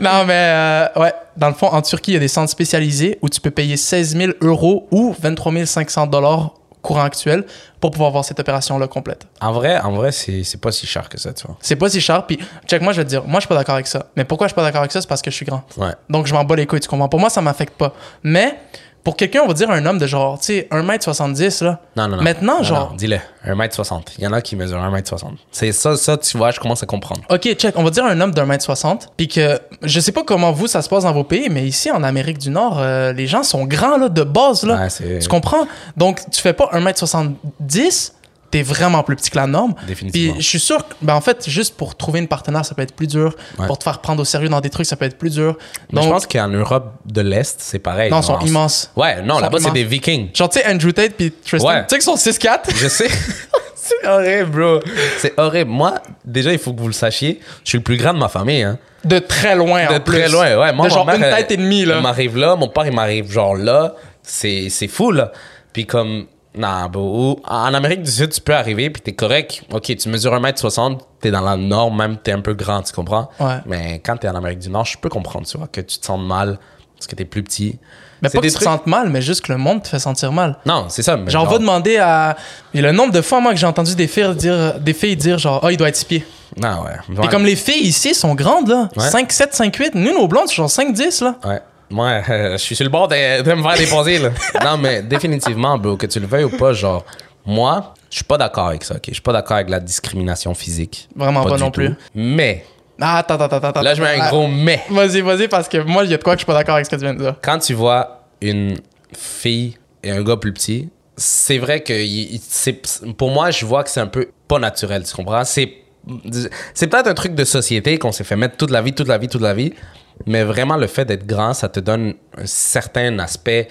non, mais euh, ouais, dans le fond, en Turquie, il y a des centres spécialisés où tu peux payer 16 000 euros ou 23 500 dollars courant actuel pour pouvoir voir cette opération-là complète. En vrai, en vrai, c'est c'est pas si cher que ça, tu vois. C'est pas si cher, puis check, moi je vais te dire, moi je suis pas d'accord avec ça. Mais pourquoi je suis pas d'accord avec ça? C'est parce que je suis grand. Ouais. Donc je m'en bats les couilles, tu comprends? Pour moi, ça m'affecte pas. Mais pour quelqu'un, on va dire un homme de genre, tu sais, 1m70, là. Non, non, non. Maintenant, Non, genre- non, Dis-le. 1m60. Il y en a qui mesurent 1m60. C'est ça, ça, tu vois, je commence à comprendre. Ok, check, on va dire un homme d'un mètre 60, puis que je sais pas comment vous ça se passe dans vos pays, mais ici en Amérique du Nord, euh, les gens sont grands là, de base là. Ouais, c'est- tu comprends? Donc tu fais pas un mètre 70, t'es vraiment plus petit que la norme. Définitivement. Puis je suis sûr que, ben en fait, juste pour trouver une partenaire, ça peut être plus dur. Ouais. Pour te faire prendre au sérieux dans des trucs, ça peut être plus dur. Mais Donc, je pense qu'en Europe de l'Est, c'est pareil. non, ils sont immenses. Ouais, non, là-bas, c'est des Vikings. Genre, tu sais, Andrew Tate puis Tristan, Ouais. tu sais qu'ils sont 6'4? Je sais. c'est horrible, bro. C'est horrible. Moi, déjà, il faut que vous le sachiez, je suis le plus grand de ma famille, hein. De très loin, De en plus. très loin, ouais. Moi, de genre mère, une elle- tête et demie, Il là. m'arrive là, mon père, il m'arrive genre là. C'est fou, là. Puis comme, non, bro, en Amérique du Sud, tu peux arriver, puis t'es correct. Ok, tu mesures 1m60, t'es dans la norme, même t'es un peu grand, tu comprends? Ouais. Mais quand t'es en Amérique du Nord, je peux comprendre, tu vois, que tu te sens mal parce que t'es plus petit. Mais pas que tu te sentes mal, mais juste que le monde te fait sentir mal. Non, c'est ça. mais Genre, va demander à. Et le nombre de fois, moi, que j'ai entendu des filles dire, des filles dire genre, ah, il doit être 6 pieds. Non, ouais. Et Ouais. comme les filles ici sont grandes, là. Ouais. 5, 7, 5, 8. Nous, nos blondes, c'est genre 5, 10, là. Ouais. Moi, euh, je suis sur le bord de, de me faire déposer, là. non, mais définitivement, bro, que tu le veuilles ou pas, genre, Moi, je suis pas d'accord avec ça, ok? Je suis pas d'accord avec la discrimination physique. Vraiment pas non plus. Mais, Ah, attends, attends, attends. là, je mets un Ah, gros mais. Vas-y, vas-y, parce que moi, il y a de quoi que je suis pas d'accord avec ce que tu viens de dire. Quand tu vois une fille et un gars plus petit, c'est vrai que il- pour moi, je vois que c'est un peu pas naturel, tu comprends? C'est, c'est peut-être un truc de société qu'on s'est fait mettre toute la vie, toute la vie, toute la vie, mais vraiment, le fait d'être grand, ça te donne un certain aspect.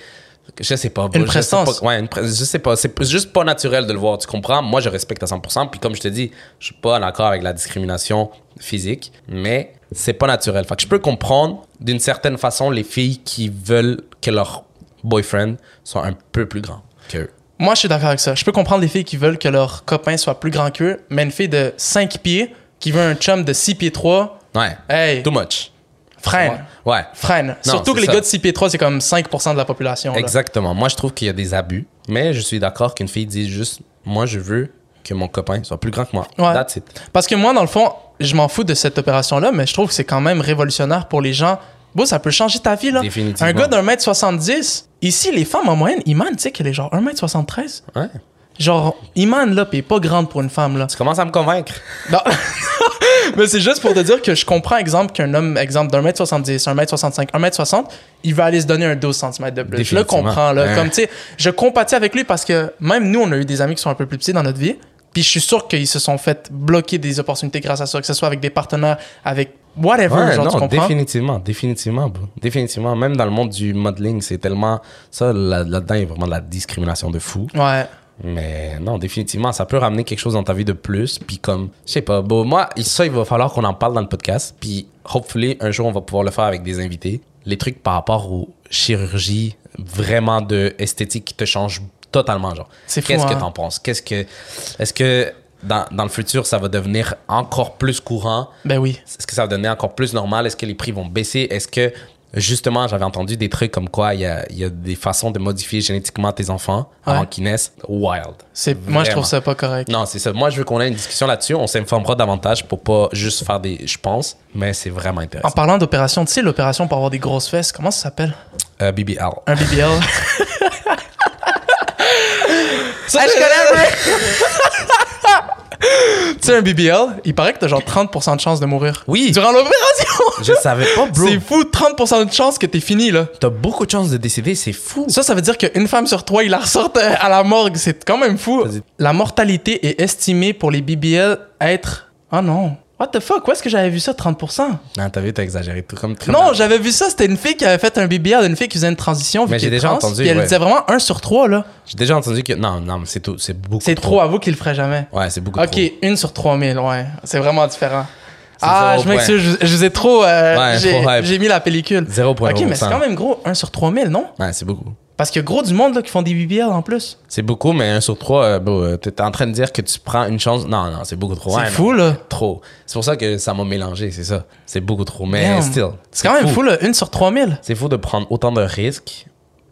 Je sais pas. Une je sais prestance. pas- ouais, une je sais pas. C'est juste pas naturel de le voir, tu comprends? Moi, je respecte à 100%. Puis comme je te dis, je suis pas d'accord avec la discrimination physique, mais c'est pas naturel. Fait que je peux comprendre d'une certaine façon les filles qui veulent que leur boyfriend soit un peu plus grand qu'eux. Moi, je suis d'accord avec ça. Je peux comprendre les filles qui veulent que leur copain soit plus grand qu'eux, mais une fille de 5 pieds qui veut un chum de 6 pieds 3, Ouais. hey, Too much. Freine. Ouais. Freine. Non, Surtout que les ça. gars de 6 pieds 3, c'est comme 5% de la population. là. Exactement. Moi, je trouve qu'il y a des abus, mais je suis d'accord qu'une fille dise juste Moi, je veux que mon copain soit plus grand que moi. Ouais. That's it. Parce que moi, dans le fond, je m'en fous de cette opération-là, mais je trouve que c'est quand même révolutionnaire pour les gens. Bon, ça peut changer ta vie, là. Définitivement. Un gars d'un mètre 70, ici, les femmes en moyenne, Iman, tu sais qu'elle est genre 1m73. Ouais. Genre, Iman, là, pis pas grande pour une femme, là. Tu commences à me convaincre. Non. mais c'est juste pour te dire que je comprends, exemple, qu'un homme, exemple, d'un mètre 70, un mètre 65, un mètre 60, il va aller se donner un 12 cm de plus. Je le comprends, là. Ouais. Comme, tu sais, je compatis avec lui parce que même nous, on a eu des amis qui sont un peu plus petits dans notre vie. Puis je suis sûr qu'ils se sont fait bloquer des opportunités grâce à ça, que ce soit avec des partenaires, avec whatever, Ouais, genre, tu non, comprends? définitivement, définitivement, bro. définitivement. Même dans le monde du modeling, c'est tellement ça là- là-dedans, il y a vraiment de la discrimination de fou. Ouais. Mais non, définitivement, ça peut ramener quelque chose dans ta vie de plus. Puis comme, je sais pas, bon, moi, ça, il va falloir qu'on en parle dans le podcast. Puis, hopefully, un jour, on va pouvoir le faire avec des invités. Les trucs par rapport aux chirurgies, vraiment de esthétique qui te changent totalement, genre. C'est Qu'est-ce que hein? t'en penses? Qu'est-ce que, est-ce que dans, dans le futur, ça va devenir encore plus courant? Ben oui. Est-ce que ça va devenir encore plus normal? Est-ce que les prix vont baisser? Est-ce que, justement, j'avais entendu des trucs comme quoi il y a, y a des façons de modifier génétiquement tes enfants avant qu'ils naissent? Wild. C'est, moi, je trouve ça pas correct. Non, c'est ça. Moi, je veux qu'on ait une discussion là-dessus. On s'informera davantage pour pas juste faire des je pense, mais c'est vraiment En intéressant. parlant d'opération, tu sais, l'opération pour avoir des grosses fesses, comment ça s'appelle? Euh, BBL. Un BBL. ça, je connais, Tu sais, un BBL, il paraît que t'as genre 30% de chance de mourir. Oui. Durant l'opération! Je savais pas, bro. C'est fou, 30% de chance que t'es fini, là. T'as beaucoup de chances de décéder, c'est fou. Ça, ça veut dire qu'une femme sur trois, il la ressortent euh, à la morgue. C'est quand même fou. La mortalité est estimée pour les BBL être... Oh non. What the fuck? Où est-ce que j'avais vu ça, 30%? Non, t'as vu, t'as exagéré. Tout comme, Non, j'avais vu ça, c'était une fille qui avait fait un BBL, une fille qui faisait une transition. Mais j'ai déjà trans, entendu, Puis elle ouais. disait vraiment 1 sur 3, là. J'ai déjà entendu que. Non, non, mais c'est tout. C'est beaucoup C'est trop à vous qu'il le ferait jamais. Ouais, c'est beaucoup Ok, trop. une sur 3000, ouais. C'est vraiment différent. Ah, je m'excuse, je, je vous ai trop. euh, Ouais, j'ai mis la pellicule. 0.1%. Ok, mais c'est quand même gros, 1 sur 3000, non? Ouais, c'est beaucoup. Parce qu'il y a gros du monde là, qui font des BBL en plus. C'est beaucoup, mais un sur trois, euh, bro, euh, t'es en train de dire que tu prends une chance. Non, non, c'est beaucoup trop. C'est fou, non. là. Trop. C'est pour ça que ça m'a mélangé, c'est ça. C'est beaucoup trop. Mais Damn. still. C'est quand même fou, là, 1 sur 3000. C'est fou de prendre autant de risques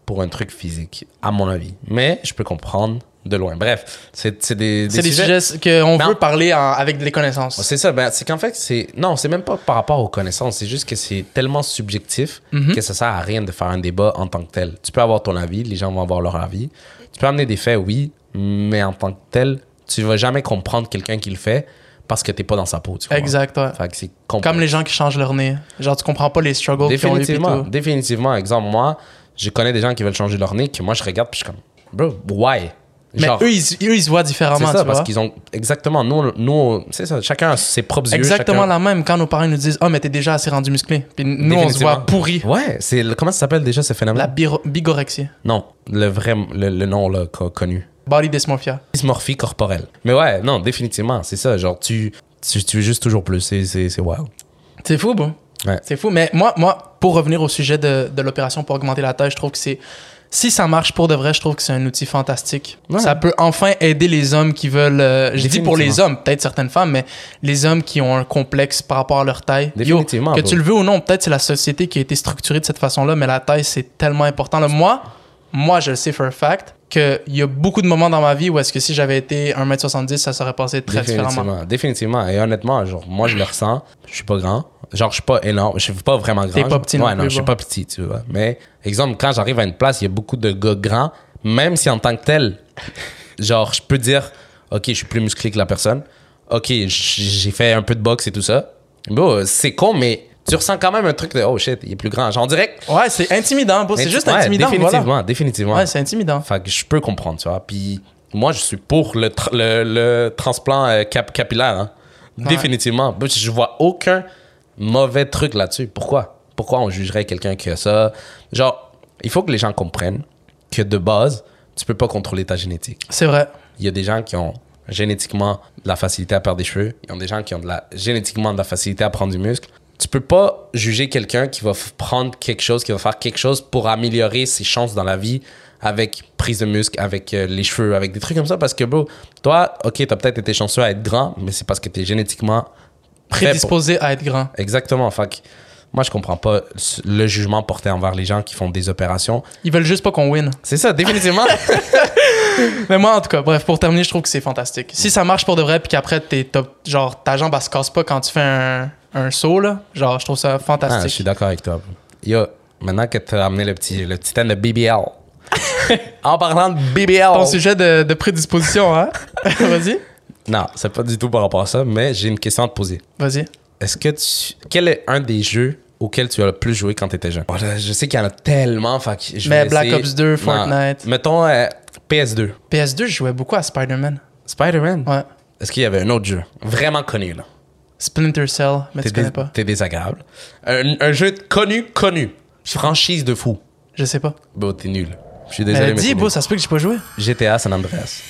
pour un truc physique, à mon avis. Mais je peux comprendre de loin. Bref, c'est des, C'est des sujets qu'on veut parler en- avec des connaissances. C'est ça, ben, c'est qu'en fait, c'est. Non, c'est même pas par rapport aux connaissances, c'est juste que c'est tellement subjectif Mhm. que ça sert à rien de faire un débat en tant que tel. Tu peux avoir ton avis, les gens vont avoir leur avis. Tu peux amener des faits, oui, mais en tant que tel, tu vas jamais comprendre quelqu'un qui le fait parce que t'es pas dans sa peau. Tu? Exact, ouais. Fait que. Comme les gens qui changent leur nez. Genre, tu comprends pas les struggles ont Définitivement, tout. définitivement. Exemple, moi, je connais des gens qui veulent changer leur nez que moi je regarde puis je suis comme, bro, why? Mais Genre, eux ils, eux, ils se voient différemment, c'est tu ça, parce vois. qu'ils ont. Exactement, nous, nous c'est ça, chacun a ses propres yeux. Exactement chacun- la même quand nos parents nous disent « Oh, mais t'es déjà assez rendu musclé. » Puis nous, on se voit pourri. Ouais, c'est comment ça s'appelle déjà ce phénomène? La biro- bigorexie. Non, le vrai le, le nom là co- connu. Body dysmorphia. Dysmorphie corporelle. Mais ouais, non, définitivement, c'est ça, genre tu tu, tu veux juste toujours plus, c'est c'est c'est wild. C'est fou, bon. Ouais. C'est fou. Mais moi, moi, pour revenir au sujet de, de l'opération pour augmenter la taille, je trouve que c'est. Si ça marche pour de vrai, je trouve que c'est un outil fantastique. Ouais. Ça peut enfin aider les hommes qui veulent. euh, je dis pour les hommes, peut-être certaines femmes, mais les hommes qui ont un complexe par rapport à leur taille. Yo, Définitivement, que bro. tu le veux ou non, peut-être c'est la société qui a été structurée de cette façon-là, mais la taille, c'est tellement important. Là, moi, moi, je le sais for a fact qu'il y a beaucoup de moments dans ma vie où est-ce que si j'avais été 1m70, ça serait passé très différemment. Définitivement, définitivement. Et honnêtement, genre, moi, je le ressens. Je suis pas grand. Genre, je suis pas énorme. Je suis pas vraiment grand. T'es pas petit non Ouais, non, je suis pas petit, tu vois. Mais, exemple, quand j'arrive à une place, il y a beaucoup de gars grands. Même si en tant que tel, Genre, je peux dire, OK, je suis plus musclé que la personne. OK, j'ai fait un peu de boxe et tout ça. Bon, c'est con, mais tu ressens quand même un truc de, oh shit, il est plus grand. Genre, on dirait que- Ouais, c'est intimidant. C'est juste ouais, intimidant. Définitivement, Voilà. définitivement. Ouais, c'est intimidant. Fait que je peux comprendre, tu vois. Puis moi, je suis pour le, tra- le, le transplant euh, cap- capillaire. hein. Définitivement. Je vois aucun mauvais truc là-dessus. Pourquoi? Pourquoi on jugerait quelqu'un qui a ça? Genre, il faut que les gens comprennent que de base, tu peux pas contrôler ta génétique. C'est vrai. Il y a des gens qui ont génétiquement de la facilité à perdre des cheveux. Il y a des gens qui ont de la, génétiquement de la facilité à prendre du muscle. Tu peux pas juger quelqu'un qui va prendre quelque chose, qui va faire quelque chose pour améliorer ses chances dans la vie avec prise de muscle, avec euh, les cheveux, avec des trucs comme ça. Parce que, bro, toi, ok, t'as peut-être été chanceux à être grand, mais c'est parce que t'es génétiquement pour- Prédisposé à être grand. Exactement. Fait que moi, je comprends pas le jugement porté envers les gens qui font des opérations. Ils veulent juste pas qu'on win. C'est ça, définitivement. Mais moi, en tout cas, bref, pour terminer, je trouve que c'est fantastique. Si ça marche pour de vrai, puis qu'après, t'es top, genre, ta jambe, elle se casse pas quand tu fais un, un saut, là, genre, je trouve ça Ah, je fantastique. suis d'accord avec toi. Yo, maintenant que tu as amené le petit, le petit thème de BBL. en parlant de BBL. Ton sujet de, de prédisposition, hein? Vas-y. Non, c'est pas du tout par rapport à ça, mais j'ai une question à te poser. Vas-y. Est-ce que tu. Quel est un des jeux auxquels tu as le plus joué quand tu étais jeune? Oh je sais qu'il y en a tellement. Fait je Mais Black essayer- Ops 2, Non. Fortnite. Mettons euh, PS2. PS2, je jouais beaucoup à Spider-Man. Spider-Man? Ouais. Est-ce qu'il y avait un autre jeu vraiment connu là? Splinter Cell, mais tu connais pas. T'es désagréable. Un, un jeu connu, connu. Franchise de fou. Je sais pas. Bon, t'es nul. Je suis désolé, mais dis, nul. ça se peut que j'ai pas joué. GTA San Andreas.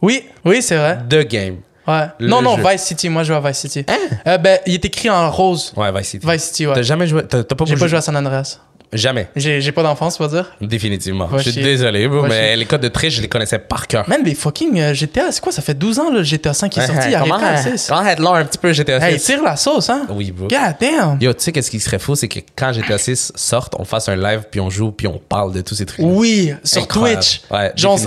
Oui, oui, c'est vrai. The Game. Ouais. Le non, non, jeu. Vice City. Moi, je joue à Vice City. Euh, ben, il est écrit en rose. Ouais, Vice City. Vice City, ouais. T'as jamais joué? T'as pas J'ai joué? pas joué à San Andreas. Jamais. J'ai pas d'enfance, faut dire? Définitivement. Va je suis chier. désolé, bro, Va mais chier. les codes de triche, je les connaissais par cœur. Man, mais fucking euh, GTA, c'est quoi? Ça fait 12 ans, là, GTA 5 qui est sorti. Il comment, arrive à 6. comment être long un petit peu GTA 6? Hey, tire la sauce, hein? Oui, bro. God damn! Yo, tu sais qu'est-ce qui serait fou, c'est que quand GTA 6 sorte, on fasse un live, puis on joue, puis on parle de tous ces trucs. Oui, sur Incroyable. Twitch. Ouais, genre,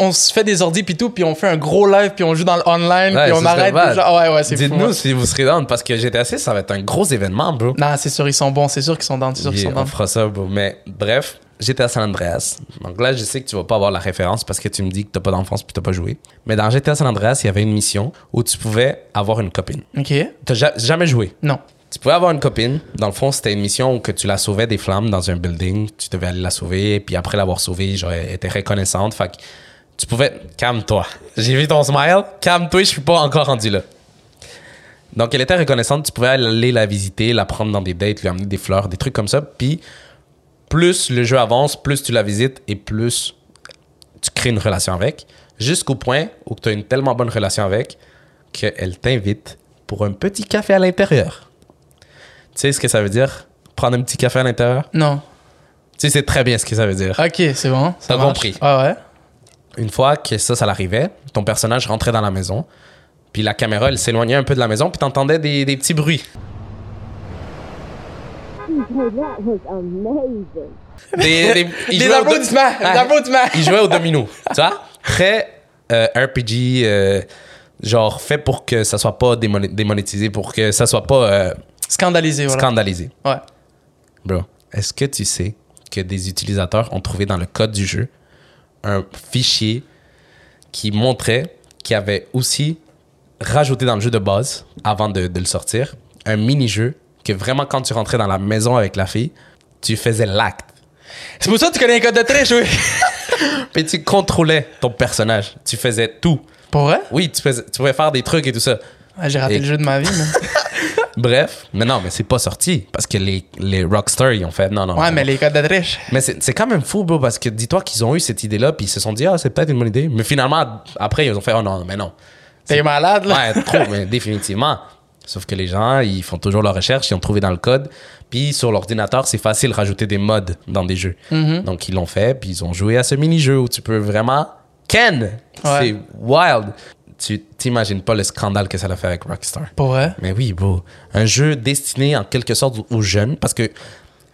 on, se fait des ordi puis tout, puis on fait un gros live, puis on joue dans le online, Ouais, puis on arrête. bad. puis genre, ouais, ouais, c'est fou. Dites-nous si vous serez down, parce que GTA 6, ça va être un gros événement, bro. Non, c'est sûr, ils sont bons, c'est sûr qu'ils sont dans, c'est sûr qu'ils sont on fera ça, Mais bref, GTA San Andreas. Donc là, je sais que tu vas pas avoir la référence parce que tu me dis que t'as pas d'enfance puis t'as pas joué. Mais dans GTA San Andreas, il y avait une mission où tu pouvais avoir une copine. Ok. T'as ja- jamais joué? Non. Tu pouvais avoir une copine. Dans le fond, c'était une mission où que tu la sauvais des flammes dans un building. Tu devais aller la sauver. Puis après l'avoir sauvée, genre, elle était reconnaissante. Fait que tu pouvais... Calme-toi. J'ai vu ton smile. Calme-toi, je suis pas encore rendu là. Donc, elle était reconnaissante. Tu pouvais aller la visiter, la prendre dans des dates, lui amener des fleurs, des trucs comme ça. Puis, plus le jeu avance, plus tu la visites et plus tu crées une relation avec. Jusqu'au point où tu as une tellement bonne relation avec qu'elle t'invite pour un petit café à l'intérieur. Tu sais ce que ça veut dire? Prendre un petit café à l'intérieur? Non. Tu sais, c'est très bien ce que ça veut dire. Ok, c'est bon. T'as compris. Ouais, ouais? Une fois que ça, ça l'arrivait, ton personnage rentrait dans la maison, puis la caméra, elle s'éloignait un peu de la maison, puis t'entendais des, des petits bruits. That was amazing. Des, des, Des applaudissements! Ah, applaudissements! Il jouait au domino. tu vois? Très euh, RPG, euh, genre fait pour que ça soit pas démoné- démonétisé, pour que ça soit pas euh, Scandalisé, voilà. scandalisé. Ouais. Bro, est-ce que tu sais que des utilisateurs ont trouvé dans le code du jeu un fichier qui montrait qu'il y avait aussi rajouté dans le jeu de base, avant de, de le sortir, un mini-jeu que vraiment quand tu rentrais dans la maison avec la fille, tu faisais l'acte. C'est pour ça que tu connais les codes de triche, oui. Puis tu contrôlais ton personnage. Tu faisais tout. Pour vrai? Oui, tu, faisais, tu pouvais faire des trucs et tout ça. Ah, J'ai raté Et- le jeu de ma vie, mais. Bref, mais non, mais c'est pas sorti parce que les, les Rockstar, ils ont fait non, non. Ouais, non. mais les codes de triche. Mais c'est c'est quand même fou, bro, parce que dis-toi qu'ils ont eu cette idée-là, puis ils se sont dit, ah, c'est peut-être une bonne idée. Mais finalement, après, ils ont fait, oh non, mais non. T'es malade, là. Ouais, trop, mais définitivement. Sauf que les gens, ils font toujours leur recherche, ils ont trouvé dans le code. Puis sur l'ordinateur, c'est facile de rajouter des mods dans des jeux. Mm-hmm. Donc ils l'ont fait, puis ils ont joué à ce mini-jeu où tu peux vraiment. Ken! C'est wild! Tu t'imagines pas le scandale que ça a fait avec Rockstar. Pour vrai? Mais oui, bro. Un jeu destiné en quelque sorte aux jeunes, parce que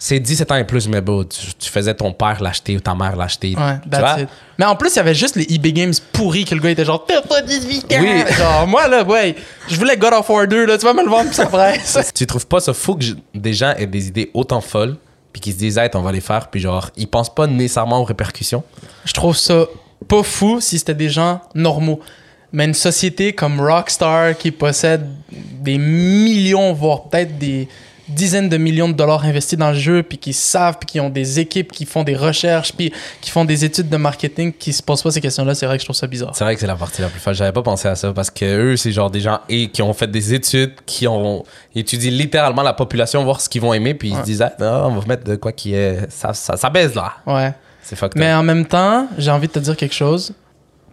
c'est 17 ans et plus, mais bro, tu, tu faisais ton père l'acheter ou ta mère l'acheter. Ouais, tu that's vois? it. Mais en plus, il y avait juste les eBay Games pourris que le gars était genre, t'as pas 18 ans! Oui. Genre, moi, là, ouais, je voulais God of War 2, là, tu vas me le vendre, puis ça presse. Tu trouves pas ça fou que je- des gens aient des idées autant folles puis qui se disent, hey, on va les faire, puis genre, ils pensent pas nécessairement aux répercussions? Je trouve ça pas fou si c'était des gens normaux. Mais une société comme Rockstar qui possède des millions, voire peut-être des dizaines de millions de dollars investis dans le jeu, puis qui savent, puis qui ont des équipes qui font des recherches, puis qui font des études de marketing, qui se posent pas ces questions-là, c'est vrai que je trouve ça bizarre. C'est vrai que c'est la partie la plus fâche. J'avais pas pensé à ça parce que eux, c'est genre des gens et qui ont fait des études, qui ont étudié littéralement la population, voir ce qu'ils vont aimer, puis ils se disent, ah, non, on va mettre de quoi qui est. Ça, ça, ça baise là. Ouais. C'est fucked Mais en même temps, j'ai envie de te dire quelque chose.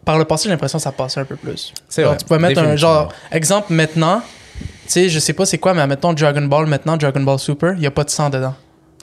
Par le passé, j'ai l'impression que ça passait un peu plus. C'est vrai. Tu pouvais mettre un genre, exemple maintenant, tu sais, je sais pas c'est quoi, mais mettons Dragon Ball maintenant, Dragon Ball Super, il y a pas de sang dedans.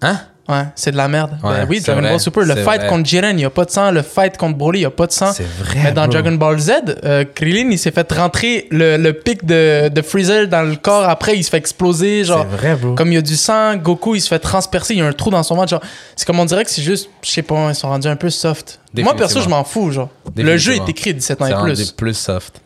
Hein? Ouais, c'est de la merde. Ouais, Ben oui, c'est Dragon vrai, Ball Super, le fight vrai. contre Jiren, il y a pas de sang. Le fight contre Broly, il y a pas de sang. C'est vrai. Mais dans bro. Dragon Ball Z, euh, Krillin, il s'est fait rentrer le, le pic de, de Freezer dans le corps. Après, il se fait exploser. Genre, C'est vrai, bro. comme il y a du sang, Goku, il se fait transpercer. Il y a un trou dans son ventre. Genre, c'est comme on dirait que c'est juste, je sais pas, ils sont rendus un peu soft. Moi, perso, je m'en fous. Genre, le jeu est écrit 17 ans et plus. plus soft.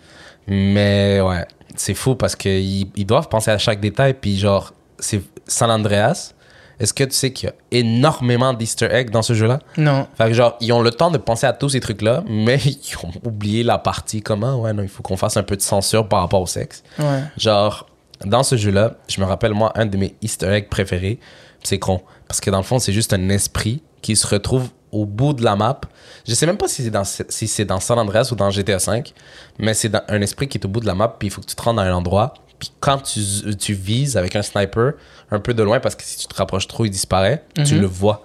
Mais ouais, c'est fou parce qu'ils ils doivent penser à chaque détail. Puis genre, c'est San Andreas. Est-ce que tu sais qu'il y a énormément d'easter eggs dans ce jeu-là? Non. Fait que genre, ils ont le temps de penser à tous ces trucs-là, mais ils ont oublié la partie comment, ouais, non, il faut qu'on fasse un peu de censure par rapport au sexe. Ouais. Genre, dans ce jeu-là, je me rappelle, moi, un de mes easter eggs préférés, c'est con. Parce que dans le fond, c'est juste un esprit qui se retrouve au bout de la map. Je sais même pas si c'est dans, si c'est dans San Andreas ou dans GTA V, mais c'est dans- un esprit qui est au bout de la map, puis il faut que tu te rendes dans un endroit. Puis quand tu, tu vises avec un sniper un peu de loin, parce que si tu te rapproches trop, il disparaît, tu Mhm. le vois.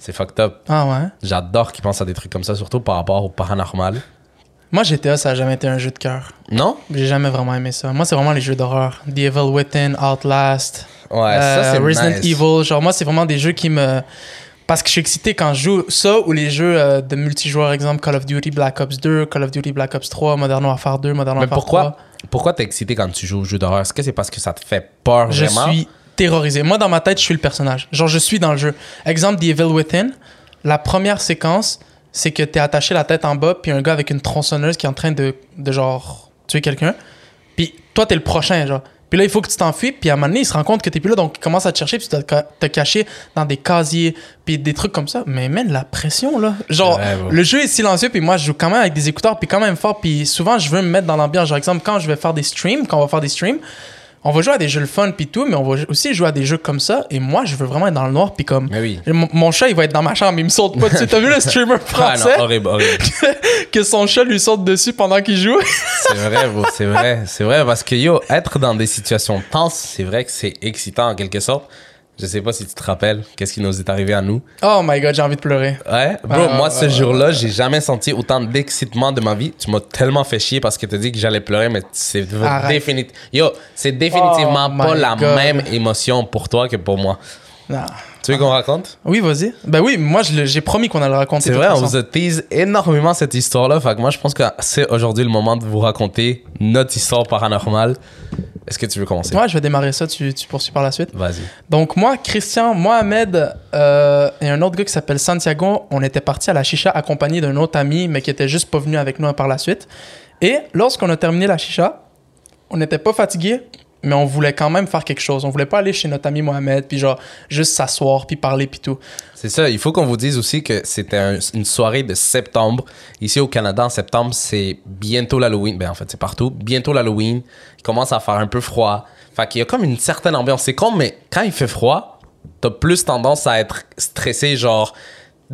C'est fucked up. Ah ouais? J'adore qu'ils pensent à des trucs comme ça, surtout par rapport au paranormal. Moi, GTA, ça a jamais été un jeu de cœur. Non? J'ai jamais vraiment aimé ça. Moi, c'est vraiment les jeux d'horreur. The Evil Within, Outlast, Ouais, euh, ça Resident nice. Evil. Genre, moi, c'est vraiment des jeux qui me. Parce que je suis excité quand je joue ça ou les jeux euh, de multijoueur, exemple Call of Duty Black Ops 2, Call of Duty Black Ops 3, Modern Warfare 2, Modern Mais Warfare pourquoi, 3. pourquoi t'es excité quand tu joues au jeu d'horreur? Est-ce que c'est parce que ça te fait peur Je vraiment? suis terrorisé. Moi, dans ma tête, je suis le personnage. Genre, je suis dans le jeu. Exemple, The Evil Within, la première séquence, c'est que t'es attaché la tête en bas, puis un gars avec une tronçonneuse qui est en train de, de genre, tuer quelqu'un. Puis toi, t'es le prochain, genre. Puis là, il faut que tu t'enfuis, puis à un moment donné, il se rend compte que t'es plus là, donc il commence à te chercher, puis tu dois te ca- te cacher dans des casiers, puis des trucs comme ça. Mais man, la pression, là. Genre, Ouais, ouais. le jeu est silencieux, puis moi, je joue quand même avec des écouteurs, puis quand même fort, puis souvent, je veux me mettre dans l'ambiance. Genre, exemple, quand je vais faire des streams, quand on va faire des streams, on va jouer à des jeux le fun, puis tout, mais on va aussi jouer à des jeux comme ça, et moi, je veux vraiment être dans le noir, puis comme. Mais oui. Mon, chat, il va être dans ma chambre, il me saute pas dessus. T'as vu le streamer Ah français? non, horrible, horrible. que son chat lui saute dessus pendant qu'il joue? c'est vrai, bro, c'est vrai. C'est vrai parce que yo, être dans des situations tenses, c'est vrai que c'est excitant en quelque sorte. Je sais pas si tu te rappelles qu'est-ce qui nous est arrivé à nous? Oh my god, j'ai envie de pleurer. Ouais, bro, Ouais, moi ouais, ce ouais, jour-là, j'ai jamais senti autant d'excitement de ma vie. Tu m'as tellement fait chier parce que tu dit que j'allais pleurer, mais c'est. Yo, c'est définitivement Oh pas la God. même émotion pour toi que pour moi. Tu veux qu'on raconte? Oui, vas-y. Ben oui, moi, j'ai promis qu'on allait le raconter. C'est vrai, on vous a tease énormément cette histoire-là. Fait que moi, je pense que c'est aujourd'hui le moment de vous raconter notre histoire paranormale. Est-ce que tu veux commencer? Ouais, je vais démarrer ça, tu, tu poursuis par la suite. Vas-y. Donc moi, Christian, Mohamed euh, et un autre gars qui s'appelle Santiago, on était partis à la chicha accompagné d'un autre ami, mais qui était juste pas venu avec nous par la suite. Et lorsqu'on a terminé la chicha, on n'était pas fatigué, mais on voulait quand même faire quelque chose. On voulait pas aller chez notre ami Mohamed, puis genre juste s'asseoir, puis parler, puis tout. C'est ça, il faut qu'on vous dise aussi que c'était un- une soirée de septembre. Ici au Canada, en septembre, c'est bientôt l'Halloween. Ben en fait, c'est partout. Bientôt l'Halloween. Il commence à faire un peu froid. Fait qu'il y a comme une certaine ambiance. C'est con, mais quand il fait froid, t'as plus tendance à être stressé, genre...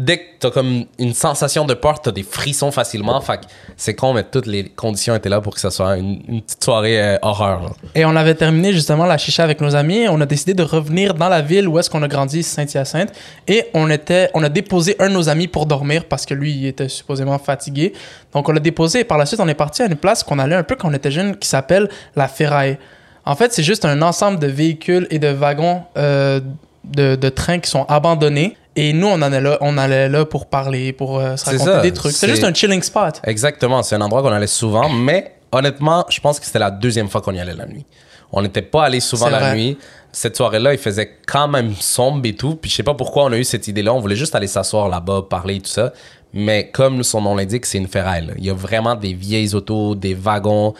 Dès que t'as comme une sensation de peur, t'as des frissons facilement. Fait que c'est con, mais toutes les conditions étaient là pour que ça soit une, petite soirée euh, horreur. Et on avait terminé justement la chicha avec nos amis. On a décidé de revenir dans la ville où est-ce qu'on a grandi, Saint-Hyacinthe. Et on, était, on a déposé un de nos amis pour dormir parce que lui, il était supposément fatigué. Donc on l'a déposé et par la suite, on est parti à une place qu'on allait un peu quand on était jeune qui s'appelle la Ferraille. En fait, c'est juste un ensemble de véhicules et de wagons euh, de, de trains qui sont abandonnés. Et nous, on, en là, on allait là pour parler, pour euh, se raconter ça, des trucs. C'est juste un chilling spot. Exactement, c'est un endroit qu'on allait souvent, mais honnêtement, je pense que c'était la deuxième fois qu'on y allait la nuit. On n'était pas allé souvent la vrai. nuit. Cette soirée-là, il faisait quand même sombre et tout. Puis je sais pas pourquoi on a eu cette idée-là. On voulait juste aller s'asseoir là-bas, parler et tout ça. Mais comme son nom l'indique, c'est une ferraille. là. Il y a vraiment des vieilles autos, des wagons.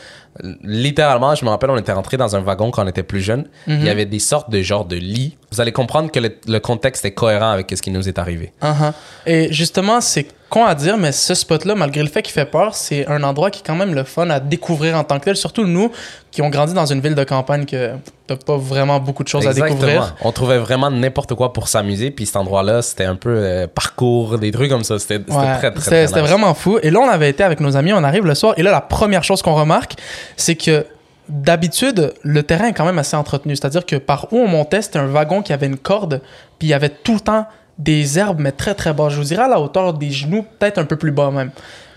Littéralement, je me rappelle, on était rentré dans un wagon quand on était plus jeune. Il y avait des sortes de genres de lits. Vous allez comprendre que le, le contexte est cohérent avec ce qui nous est arrivé. Uh-huh. Et justement, c'est con à dire, mais ce spot-là, malgré le fait qu'il fait peur, c'est un endroit qui est quand même le fun à découvrir en tant que tel. Surtout nous, qui ont grandi dans une ville de campagne que t'as pas vraiment beaucoup de choses à découvrir. On trouvait vraiment n'importe quoi pour s'amuser. Puis cet endroit-là, c'était un peu euh, parcours, des trucs comme ça. C'était Ouais, très, très, très c'était vraiment fou. Et là, on avait été avec nos amis, on arrive le soir, et là, la première chose qu'on remarque, c'est que d'habitude, le terrain est quand même assez entretenu. C'est-à-dire que par où on montait, c'était un wagon qui avait une corde, puis il y avait tout le temps des herbes, mais très très bas. Je vous dirais à la hauteur des genoux, peut-être un peu plus bas même.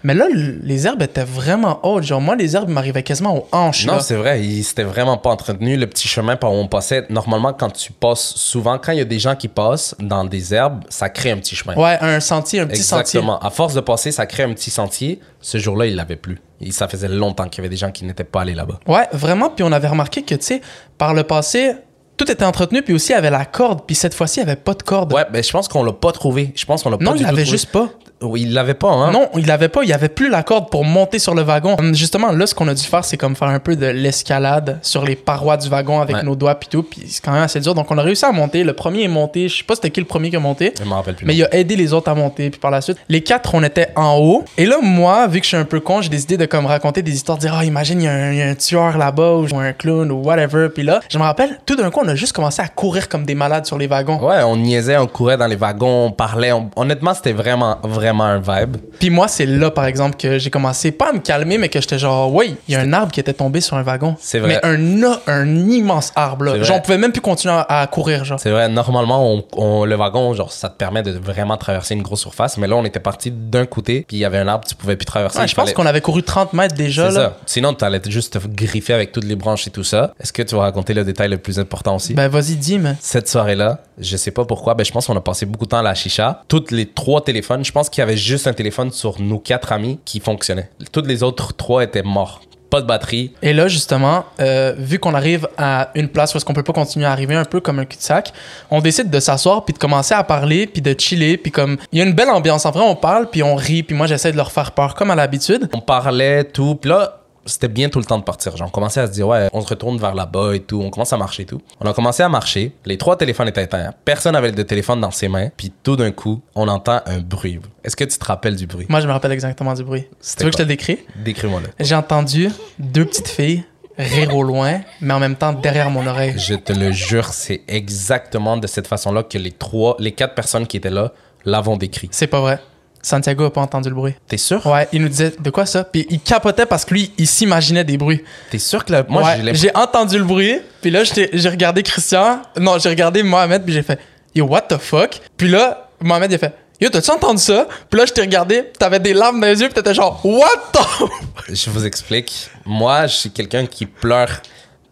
Mais là, les herbes étaient vraiment hautes. Genre, moi, les herbes m'arrivaient quasiment aux hanches. Non, c'est vrai, il s'était vraiment pas entretenu. Le petit chemin par où on passait, normalement, quand tu passes, souvent, quand il y a des gens qui passent dans des herbes, ça crée un petit chemin. Ouais, un sentier, un petit sentier. Exactement. À force de passer, ça crée un petit sentier. Ce jour-là, il l'avait plus. Et ça faisait longtemps qu'il y avait des gens qui n'étaient pas allés là-bas. Ouais, vraiment. Puis on avait remarqué que, tu sais, par le passé, tout était entretenu, puis aussi il y avait la corde. Puis cette fois-ci, il n'y avait pas de corde. Ouais, ben je pense qu'on l'a pas trouvé. Je pense qu'on l'a pas non, du il l'avait juste pas. Il l'avait pas, hein? Non, il l'avait pas. Il y avait plus la corde pour monter sur le wagon. Hum, Justement, là, ce qu'on a dû faire, c'est comme faire un peu de l'escalade sur les parois du wagon avec Ouais. nos doigts puis tout. Puis c'est quand même assez dur. Donc on a réussi à monter. Le premier est monté. Je sais pas c'était qui le premier qui a monté. Je m'en rappelle plus. Mais il a aidé les autres à monter. Puis par la suite, les quatre, on était en haut. Et là, moi, vu que je suis un peu con, j'ai décidé de comme raconter des histoires, de dire, ah, imagine, il y, a un- il y a un tueur là-bas ou un clown ou whatever. Puis là, je me rappelle, tout d'un coup, on a juste commencé à courir comme des malades sur les wagons. Ouais, on niaisait, on courait dans les wagons, on parlait. on- Honnêtement, c'était vraiment, vraiment un vibe. Puis moi, c'est là, par exemple, que j'ai commencé pas à me calmer, mais que j'étais genre, oui, il y a un arbre qui était tombé sur un wagon. C'est vrai. Mais un, un immense arbre, là. Genre, on pouvait même plus continuer à, à courir, genre. C'est vrai, normalement, on, on- le wagon, genre, ça te permet de vraiment traverser une grosse surface. Mais là, on était parti d'un côté, puis il y avait un arbre, tu pouvais plus traverser. Ouais, je pense fallait- qu'on avait couru 30 mètres déjà, C'est là. ça. Sinon, tu allais juste te griffer avec toutes les branches et tout ça. Est-ce que tu vas raconter le détail le plus important aussi? Ben, vas-y, dis, mais. Cette soirée-là, je sais pas pourquoi, ben je pense qu'on a passé beaucoup de temps à la chicha. Toutes les trois téléphones, je pense qu'il y avait juste un téléphone sur nos quatre amis qui fonctionnait. Toutes les autres trois étaient morts. Pas de batterie. Et là, justement, euh, vu qu'on arrive à une place où est-ce qu'on peut pas continuer à arriver un peu comme un cul-de-sac, on décide de s'asseoir puis de commencer à parler puis de chiller puis comme il y a une belle ambiance. En vrai, on parle puis on rit puis moi j'essaie de leur faire peur comme à l'habitude. On parlait, tout. Puis là, c'était bien tout le temps de partir. Genre, on commençait à se dire, ouais, on se retourne vers là-bas et tout. On commence à marcher et tout. On a commencé à marcher. Les trois téléphones étaient éteints. Personne n'avait de téléphone dans ses mains. Puis tout d'un coup, on entend un bruit. Est-ce que tu te rappelles du bruit? Moi, je me rappelle exactement du bruit. Tu veux que je te le décris? Décris-moi-le. J'ai entendu deux petites filles rire au loin, mais en même temps derrière mon oreille. Je te le jure, c'est exactement de cette façon-là que les trois, les quatre personnes qui étaient là l'avons décrit. C'est pas vrai. Santiago a pas entendu le bruit. T'es sûr? Ouais, il nous disait de quoi ça? Puis il capotait parce que lui, il s'imaginait des bruits. T'es sûr que la... moi, Ouais, j'ai entendu le bruit, puis là, j'ai regardé Christian. Non, j'ai regardé Mohamed, puis j'ai fait Yo, what the fuck? Puis là, Mohamed, il a fait Yo, t'as-tu entendu ça? Puis là, je t'ai regardé, t'avais des larmes dans les yeux, puis t'étais genre What the? Je vous explique. Moi, je suis quelqu'un qui pleure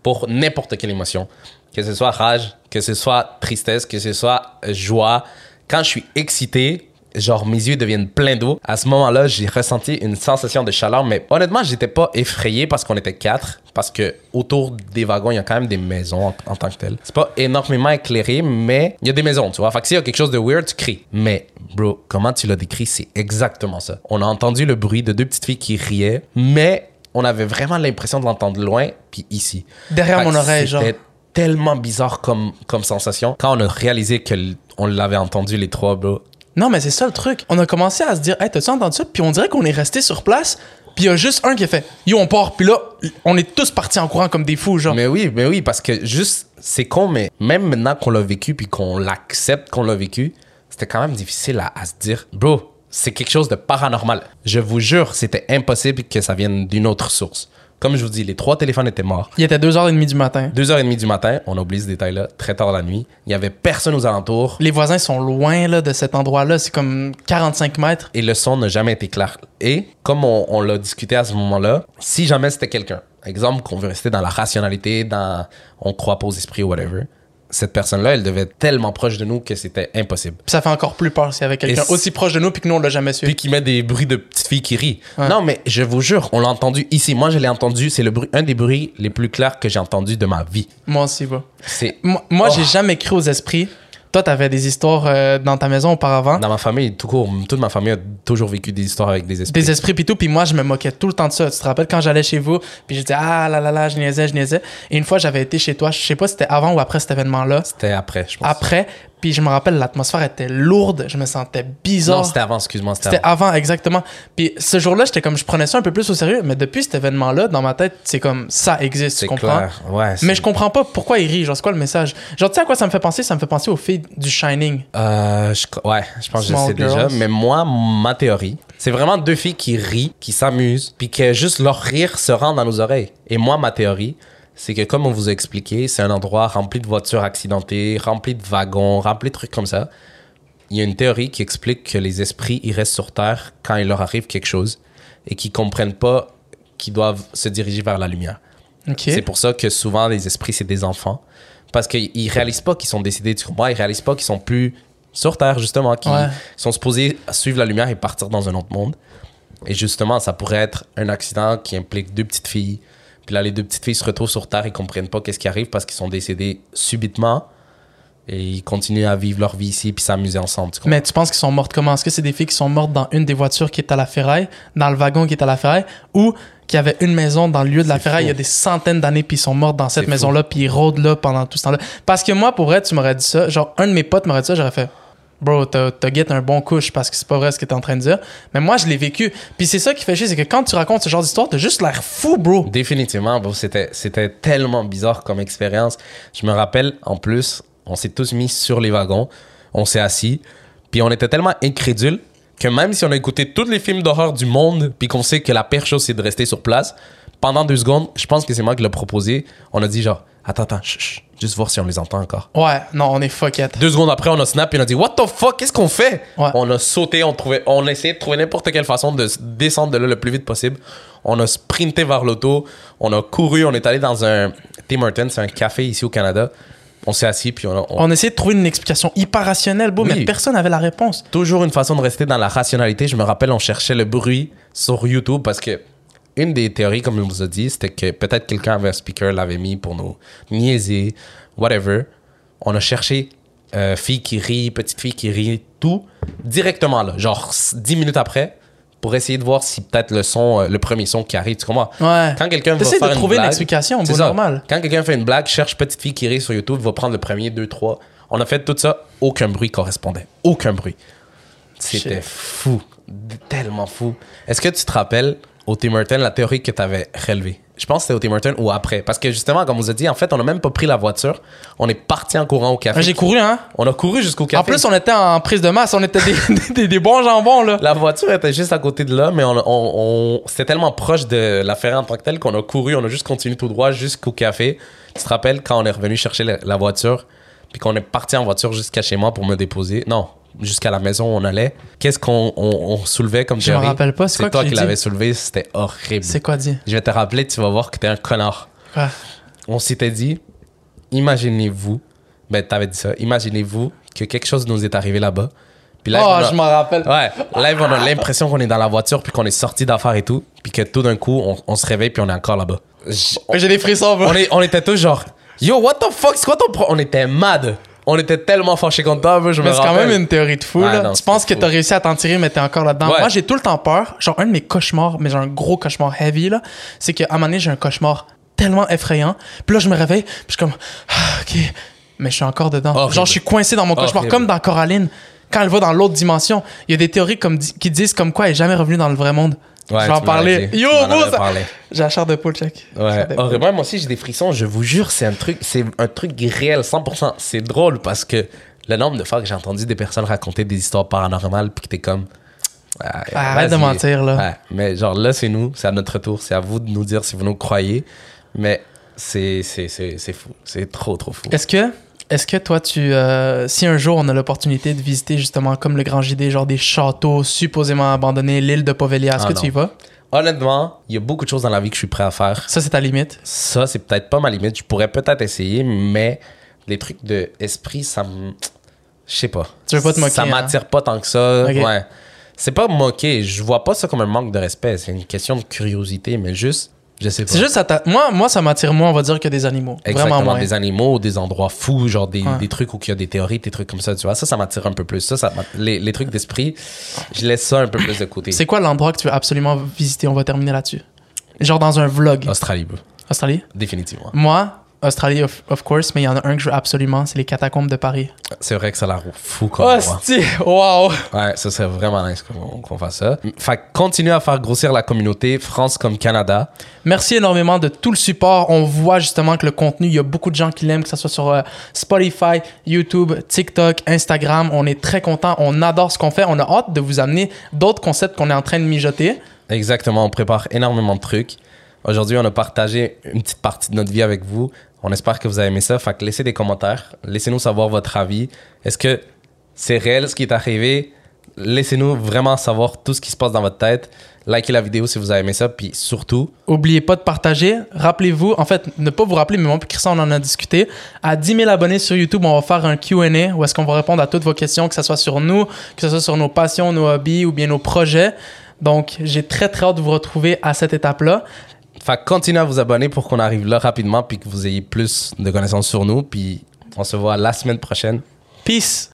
pour n'importe quelle émotion. Que ce soit rage, que ce soit tristesse, que ce soit joie. Quand je suis excité, genre mes yeux deviennent pleins d'eau. À ce moment-là, j'ai ressenti une sensation de chaleur, mais honnêtement, j'étais pas effrayé parce qu'on était quatre. Parce que autour des wagons, il y a quand même des maisons en, en tant que telles. C'est pas énormément éclairé, mais il y a des maisons, tu vois. Fait que s'il y a quelque chose de weird, tu cries. Mais, bro, comment tu l'as décrit, c'est exactement ça. On a entendu le bruit de deux petites filles qui riaient, mais on avait vraiment l'impression de l'entendre loin, puis ici. Derrière mon que oreille, genre. C'était tellement bizarre comme, comme sensation. Quand on a réalisé qu'on l'avait entendu les trois, bro. Non, mais c'est ça le truc. On a commencé à se dire Hey, t'as-tu entendu ça? Puis on dirait qu'on est resté sur place, puis il y a juste un qui a fait Yo, on part. Puis là, on est tous partis en courant comme des fous, genre. Mais oui, mais oui, parce que juste, c'est con, mais même maintenant qu'on l'a vécu, puis qu'on l'accepte qu'on l'a vécu, c'était quand même difficile à, à se dire, bro, c'est quelque chose de paranormal. Je vous jure, c'était impossible que ça vienne d'une autre source. Comme je vous dis, les trois téléphones étaient morts. Il était 2h30 du matin. 2h30 du matin, on a oublié ce détail-là, très tard la nuit. Il y avait personne aux alentours Les voisins sont loin là, de cet endroit-là. C'est comme 45 mètres. et le son n'a jamais été clair. Et comme on, on l'a discuté à ce moment-là, si jamais c'était quelqu'un, exemple qu'on veut rester dans la rationalité, dans on croit pas aux esprits ou whatever, cette personne-là, elle devait être tellement proche de nous que c'était impossible. Puis ça fait encore plus peur s'il y avait quelqu'un aussi proche de nous puis que nous on l'a jamais su. Puis qui met des bruits de petites filles qui rient. Ouais. Non, mais je vous jure, on l'a entendu ici. Moi, je l'ai entendu. C'est le bruit, un des bruits les plus clairs que j'ai entendu de ma vie. Moi aussi. C'est Moi, moi, Oh. j'ai jamais cru aux esprits. Toi, t'avais des histoires euh, dans ta maison auparavant? dans ma famille, tout court. Toute ma famille a toujours vécu des histoires avec des esprits. Des esprits pis tout, puis moi je me moquais tout le temps de ça. Tu te rappelles quand j'allais chez vous, puis je disais ah là là là, je niaisais, je niaisais. Et une fois j'avais été chez toi, je sais pas si c'était avant ou après cet événement-là. C'était après, je pense. Après, puis je me rappelle l'atmosphère était lourde, je me sentais bizarre. Non, c'était avant, excuse-moi. C'était avant. avant, exactement. Puis ce jour-là, j'étais comme, je prenais ça un peu plus au sérieux, mais depuis cet événement-là, dans ma tête, c'est comme, ça existe, tu C'est comprends? clair. Ouais. Mais je comprends pas pourquoi il rit, genre, c'est quoi le message? Genre, tu sais à quoi ça me fait penser? Ça me fait penser aux filles du Shining. Euh, je- ouais, je pense que je sais déjà. Mais moi, ma théorie, c'est vraiment deux filles qui rient, qui s'amusent, puis que juste leur rire se rend dans nos oreilles. Et moi, ma théorie, c'est que comme on vous a expliqué, c'est un endroit rempli de voitures accidentées, rempli de wagons, rempli de trucs comme ça. Il y a une théorie qui explique que les esprits, ils restent sur Terre quand il leur arrive quelque chose et qu'ils comprennent pas qu'ils doivent se diriger vers la lumière. C'est pour ça que souvent les esprits, c'est des enfants. Parce qu'ils réalisent pas qu'ils sont décédés, tu comprends? Ils réalisent pas qu'ils sont plus sur Terre, justement, qu'ils Ouais. sont supposés suivre la lumière et partir dans un autre monde. Et justement, ça pourrait être un accident qui implique deux petites filles. Puis là, les deux petites filles se retrouvent sur Terre et comprennent pas qu'est-ce qui arrive parce qu'ils sont décédés subitement. Et ils continuent à vivre leur vie ici puis s'amuser ensemble. tu? Mais tu penses qu'ils sont mortes comment? Est-ce que c'est des filles qui sont mortes dans une des voitures qui est à la ferraille, dans le wagon qui est à la ferraille, ou qui avait une maison dans le lieu de la ferraille fou. il y a des centaines d'années puis ils sont mortes dans cette maison-là puis ils rôdent là pendant tout ce temps-là? Parce que moi, pour vrai, tu m'aurais dit ça. Genre, un de mes potes m'aurait dit ça, j'aurais fait. Bro, t'as get un bon couche parce que c'est pas vrai ce que t'es en train de dire. Mais moi, je l'ai vécu. Puis c'est ça qui fait chier, c'est que quand tu racontes ce genre d'histoire, t'as juste l'air fou, bro. Définitivement, bro, c'était, c'était tellement bizarre comme expérience. Je me rappelle, en plus, on s'est tous mis sur les wagons, on s'est assis, puis on était tellement incrédules que même si on a écouté tous les films d'horreur du monde, puis qu'on sait que la pire chose, c'est de rester sur place, pendant deux secondes, je pense que c'est moi qui l'ai proposé, on a dit genre, attends, attends, chut, chut, juste voir si on les entend encore. Ouais, non, on est fuckette. Deux secondes après, on a snap et on a dit What the fuck, qu'est-ce qu'on fait? Ouais. On a sauté, on, trouvait, on a essayé de trouver n'importe quelle façon de descendre de là le plus vite possible. On a sprinté vers l'auto, on a couru, on est allé dans un Tim Hortons, c'est un café ici au Canada. On s'est assis, puis on a on- On essayait de trouver une explication hyper rationnelle, Oui. mais personne n'avait la réponse. toujours une façon de rester dans la rationalité. Je me rappelle, on cherchait le bruit sur YouTube parce que une des théories, comme on vous a dit, c'était que peut-être quelqu'un avait un speaker, l'avait mis pour nous niaiser, whatever. On a cherché euh, fille qui rit, petite fille qui rit, tout directement là, genre s- 10 minutes après, pour essayer de voir si peut-être le son, euh, le premier son qui arrive, tu comprends? Ouais. Quand quelqu'un va faire de une trouver une blague, explication, c'est normal. Quand quelqu'un fait une blague, cherche petite fille qui rit sur YouTube, va prendre le premier, deux, trois. On a fait tout ça, aucun bruit correspondait. Aucun bruit. C'était fou. Tellement fou. Est-ce que tu te rappelles au Tim Hortons la théorie que tu avais relevée? Je pense que c'était au Tim Hortons ou après. Parce que justement, comme on vous a dit, en fait, on n'a même pas pris la voiture. On est parti en courant au café. J'ai couru, hein. On a couru jusqu'au café. En plus, on était en prise de masse, on était des, des, des bons jambons, là. La voiture était juste à côté de là, mais on, on- on- c'était tellement proche de la ferrée en tant que telle qu'on a couru, on a juste continué tout droit jusqu'au café. Tu te rappelles quand on est revenu chercher la, la voiture, puis qu'on est parti en voiture jusqu'à chez moi pour me déposer? Non, jusqu'à la maison où on allait. Qu'est-ce qu'on on, on soulevait comme Je me théorie? rappelle pas, c'est quoi toi qui l'avais soulevé, c'était horrible. C'est quoi dit? Je vais te rappeler, tu vas voir que t'es un connard. Ouais. On s'était dit, imaginez-vous, ben t'avais dit ça, imaginez-vous que quelque chose nous est arrivé là-bas. Puis là, Oh, a- je m'en rappelle. Ouais, live, on a l'impression qu'on est dans la voiture, puis qu'on est sorti d'affaires et tout, puis que tout d'un coup, on, on se réveille, puis on est encore là-bas. J'ai des frissons, bro. On, est, on était tous genre, yo, what the fuck, c'est quoi ton pro... On était mad. On était tellement fâchés contre toi, je me Mais c'est quand même une théorie de fou, non, tu penses que t'as réussi à t'en tirer, mais t'es encore là-dedans. Ouais. Moi, j'ai tout le temps peur. Genre, un de mes cauchemars, mais genre un gros cauchemar heavy, là, c'est qu'à un moment donné, j'ai un cauchemar tellement effrayant. Puis là, je me réveille, puis je suis comme, ah, ok. Mais je suis encore dedans. Horrible. Genre, je suis coincé dans mon cauchemar, Horrible. comme dans Coraline. Quand elle va dans l'autre dimension, il y a des théories comme qui disent comme quoi elle est jamais revenue dans le vrai monde. Ouais, je vais en tu m'en parler. avais dit. Yo. J'ai la chair de poule, check. Ouais, moi aussi j'ai des frissons, je vous jure, c'est un truc, c'est un truc réel, 100%. C'est drôle parce que le nombre de fois que j'ai entendu des personnes raconter des histoires paranormales, puis que t'es comme. Ouais, Arrête de mentir, là. Ouais, mais genre là, c'est nous, c'est à notre tour, c'est à vous de nous dire si vous nous croyez. Mais c'est c'est- c'est- c'est fou, c'est trop, trop fou. Est-ce que, est-ce que toi, tu, euh, si un jour on a l'opportunité de visiter justement comme le Grand JD, genre des châteaux supposément abandonnés, l'île de Povelia, est-ce Ah que non. tu y vas? Honnêtement, il y a beaucoup de choses dans la vie que je suis prêt à faire. Ça, c'est ta limite? Ça, c'est peut-être pas ma limite. Je pourrais peut-être essayer, mais les trucs de esprit, ça me. Je sais pas. Tu veux pas te moquer, Ça hein? m'attire pas tant que ça. Ouais. C'est pas moquer. Je vois pas ça comme un manque de respect. C'est une question de curiosité, mais juste. Je sais pas. C'est juste, ça t'a- moi, moi, ça m'attire moins, on va dire, que des animaux. Exactement, Vraiment moins. des animaux, des endroits fous, genre des, Ouais. des trucs où il y a des théories, des trucs comme ça, tu vois. Ça, ça m'attire un peu plus. Ça, ça m'a- les, les trucs d'esprit, je laisse ça un peu plus de côté. C'est quoi l'endroit que tu veux absolument visiter? On va terminer là-dessus. Genre dans un vlog. Australie, bro. Australie? définitivement. Moi, Australie, of, of course, mais il y en a un que je veux absolument, c'est les catacombes de Paris. C'est vrai que ça a l'air fou comme endroit. Hostie! Wow! Ouais, ça serait vraiment nice qu'on fasse ça. Fait que continuez à faire grossir la communauté, France comme Canada. Merci énormément de tout le support. On voit justement que le contenu, il y a beaucoup de gens qui l'aiment, que ce soit sur euh, Spotify, YouTube, TikTok, Instagram. On est très content. On adore ce qu'on fait. On a hâte de vous amener d'autres concepts qu'on est en train de mijoter. Exactement, on prépare énormément de trucs. Aujourd'hui, on a partagé une petite partie de notre vie avec vous. On espère que vous avez aimé ça. Fait que laissez des commentaires. Laissez-nous savoir votre avis. Est-ce que c'est réel ce qui est arrivé? Laissez-nous vraiment savoir tout ce qui se passe dans votre tête. Likez la vidéo si vous avez aimé ça. Puis surtout, Oubliez pas de partager. Rappelez-vous, en fait, ne pas vous rappeler, mais moi et Christian, on en a discuté. À 10 000 abonnés sur YouTube, on va faire un Q&A où est-ce qu'on va répondre à toutes vos questions, que ce soit sur nous, que ce soit sur nos passions, nos hobbies ou bien nos projets. Donc, j'ai très, très hâte de vous retrouver à cette étape-là. Fait continuez à vous abonner pour qu'on arrive là rapidement. Puis que vous ayez plus de connaissances sur nous. Puis on se voit la semaine prochaine. Peace!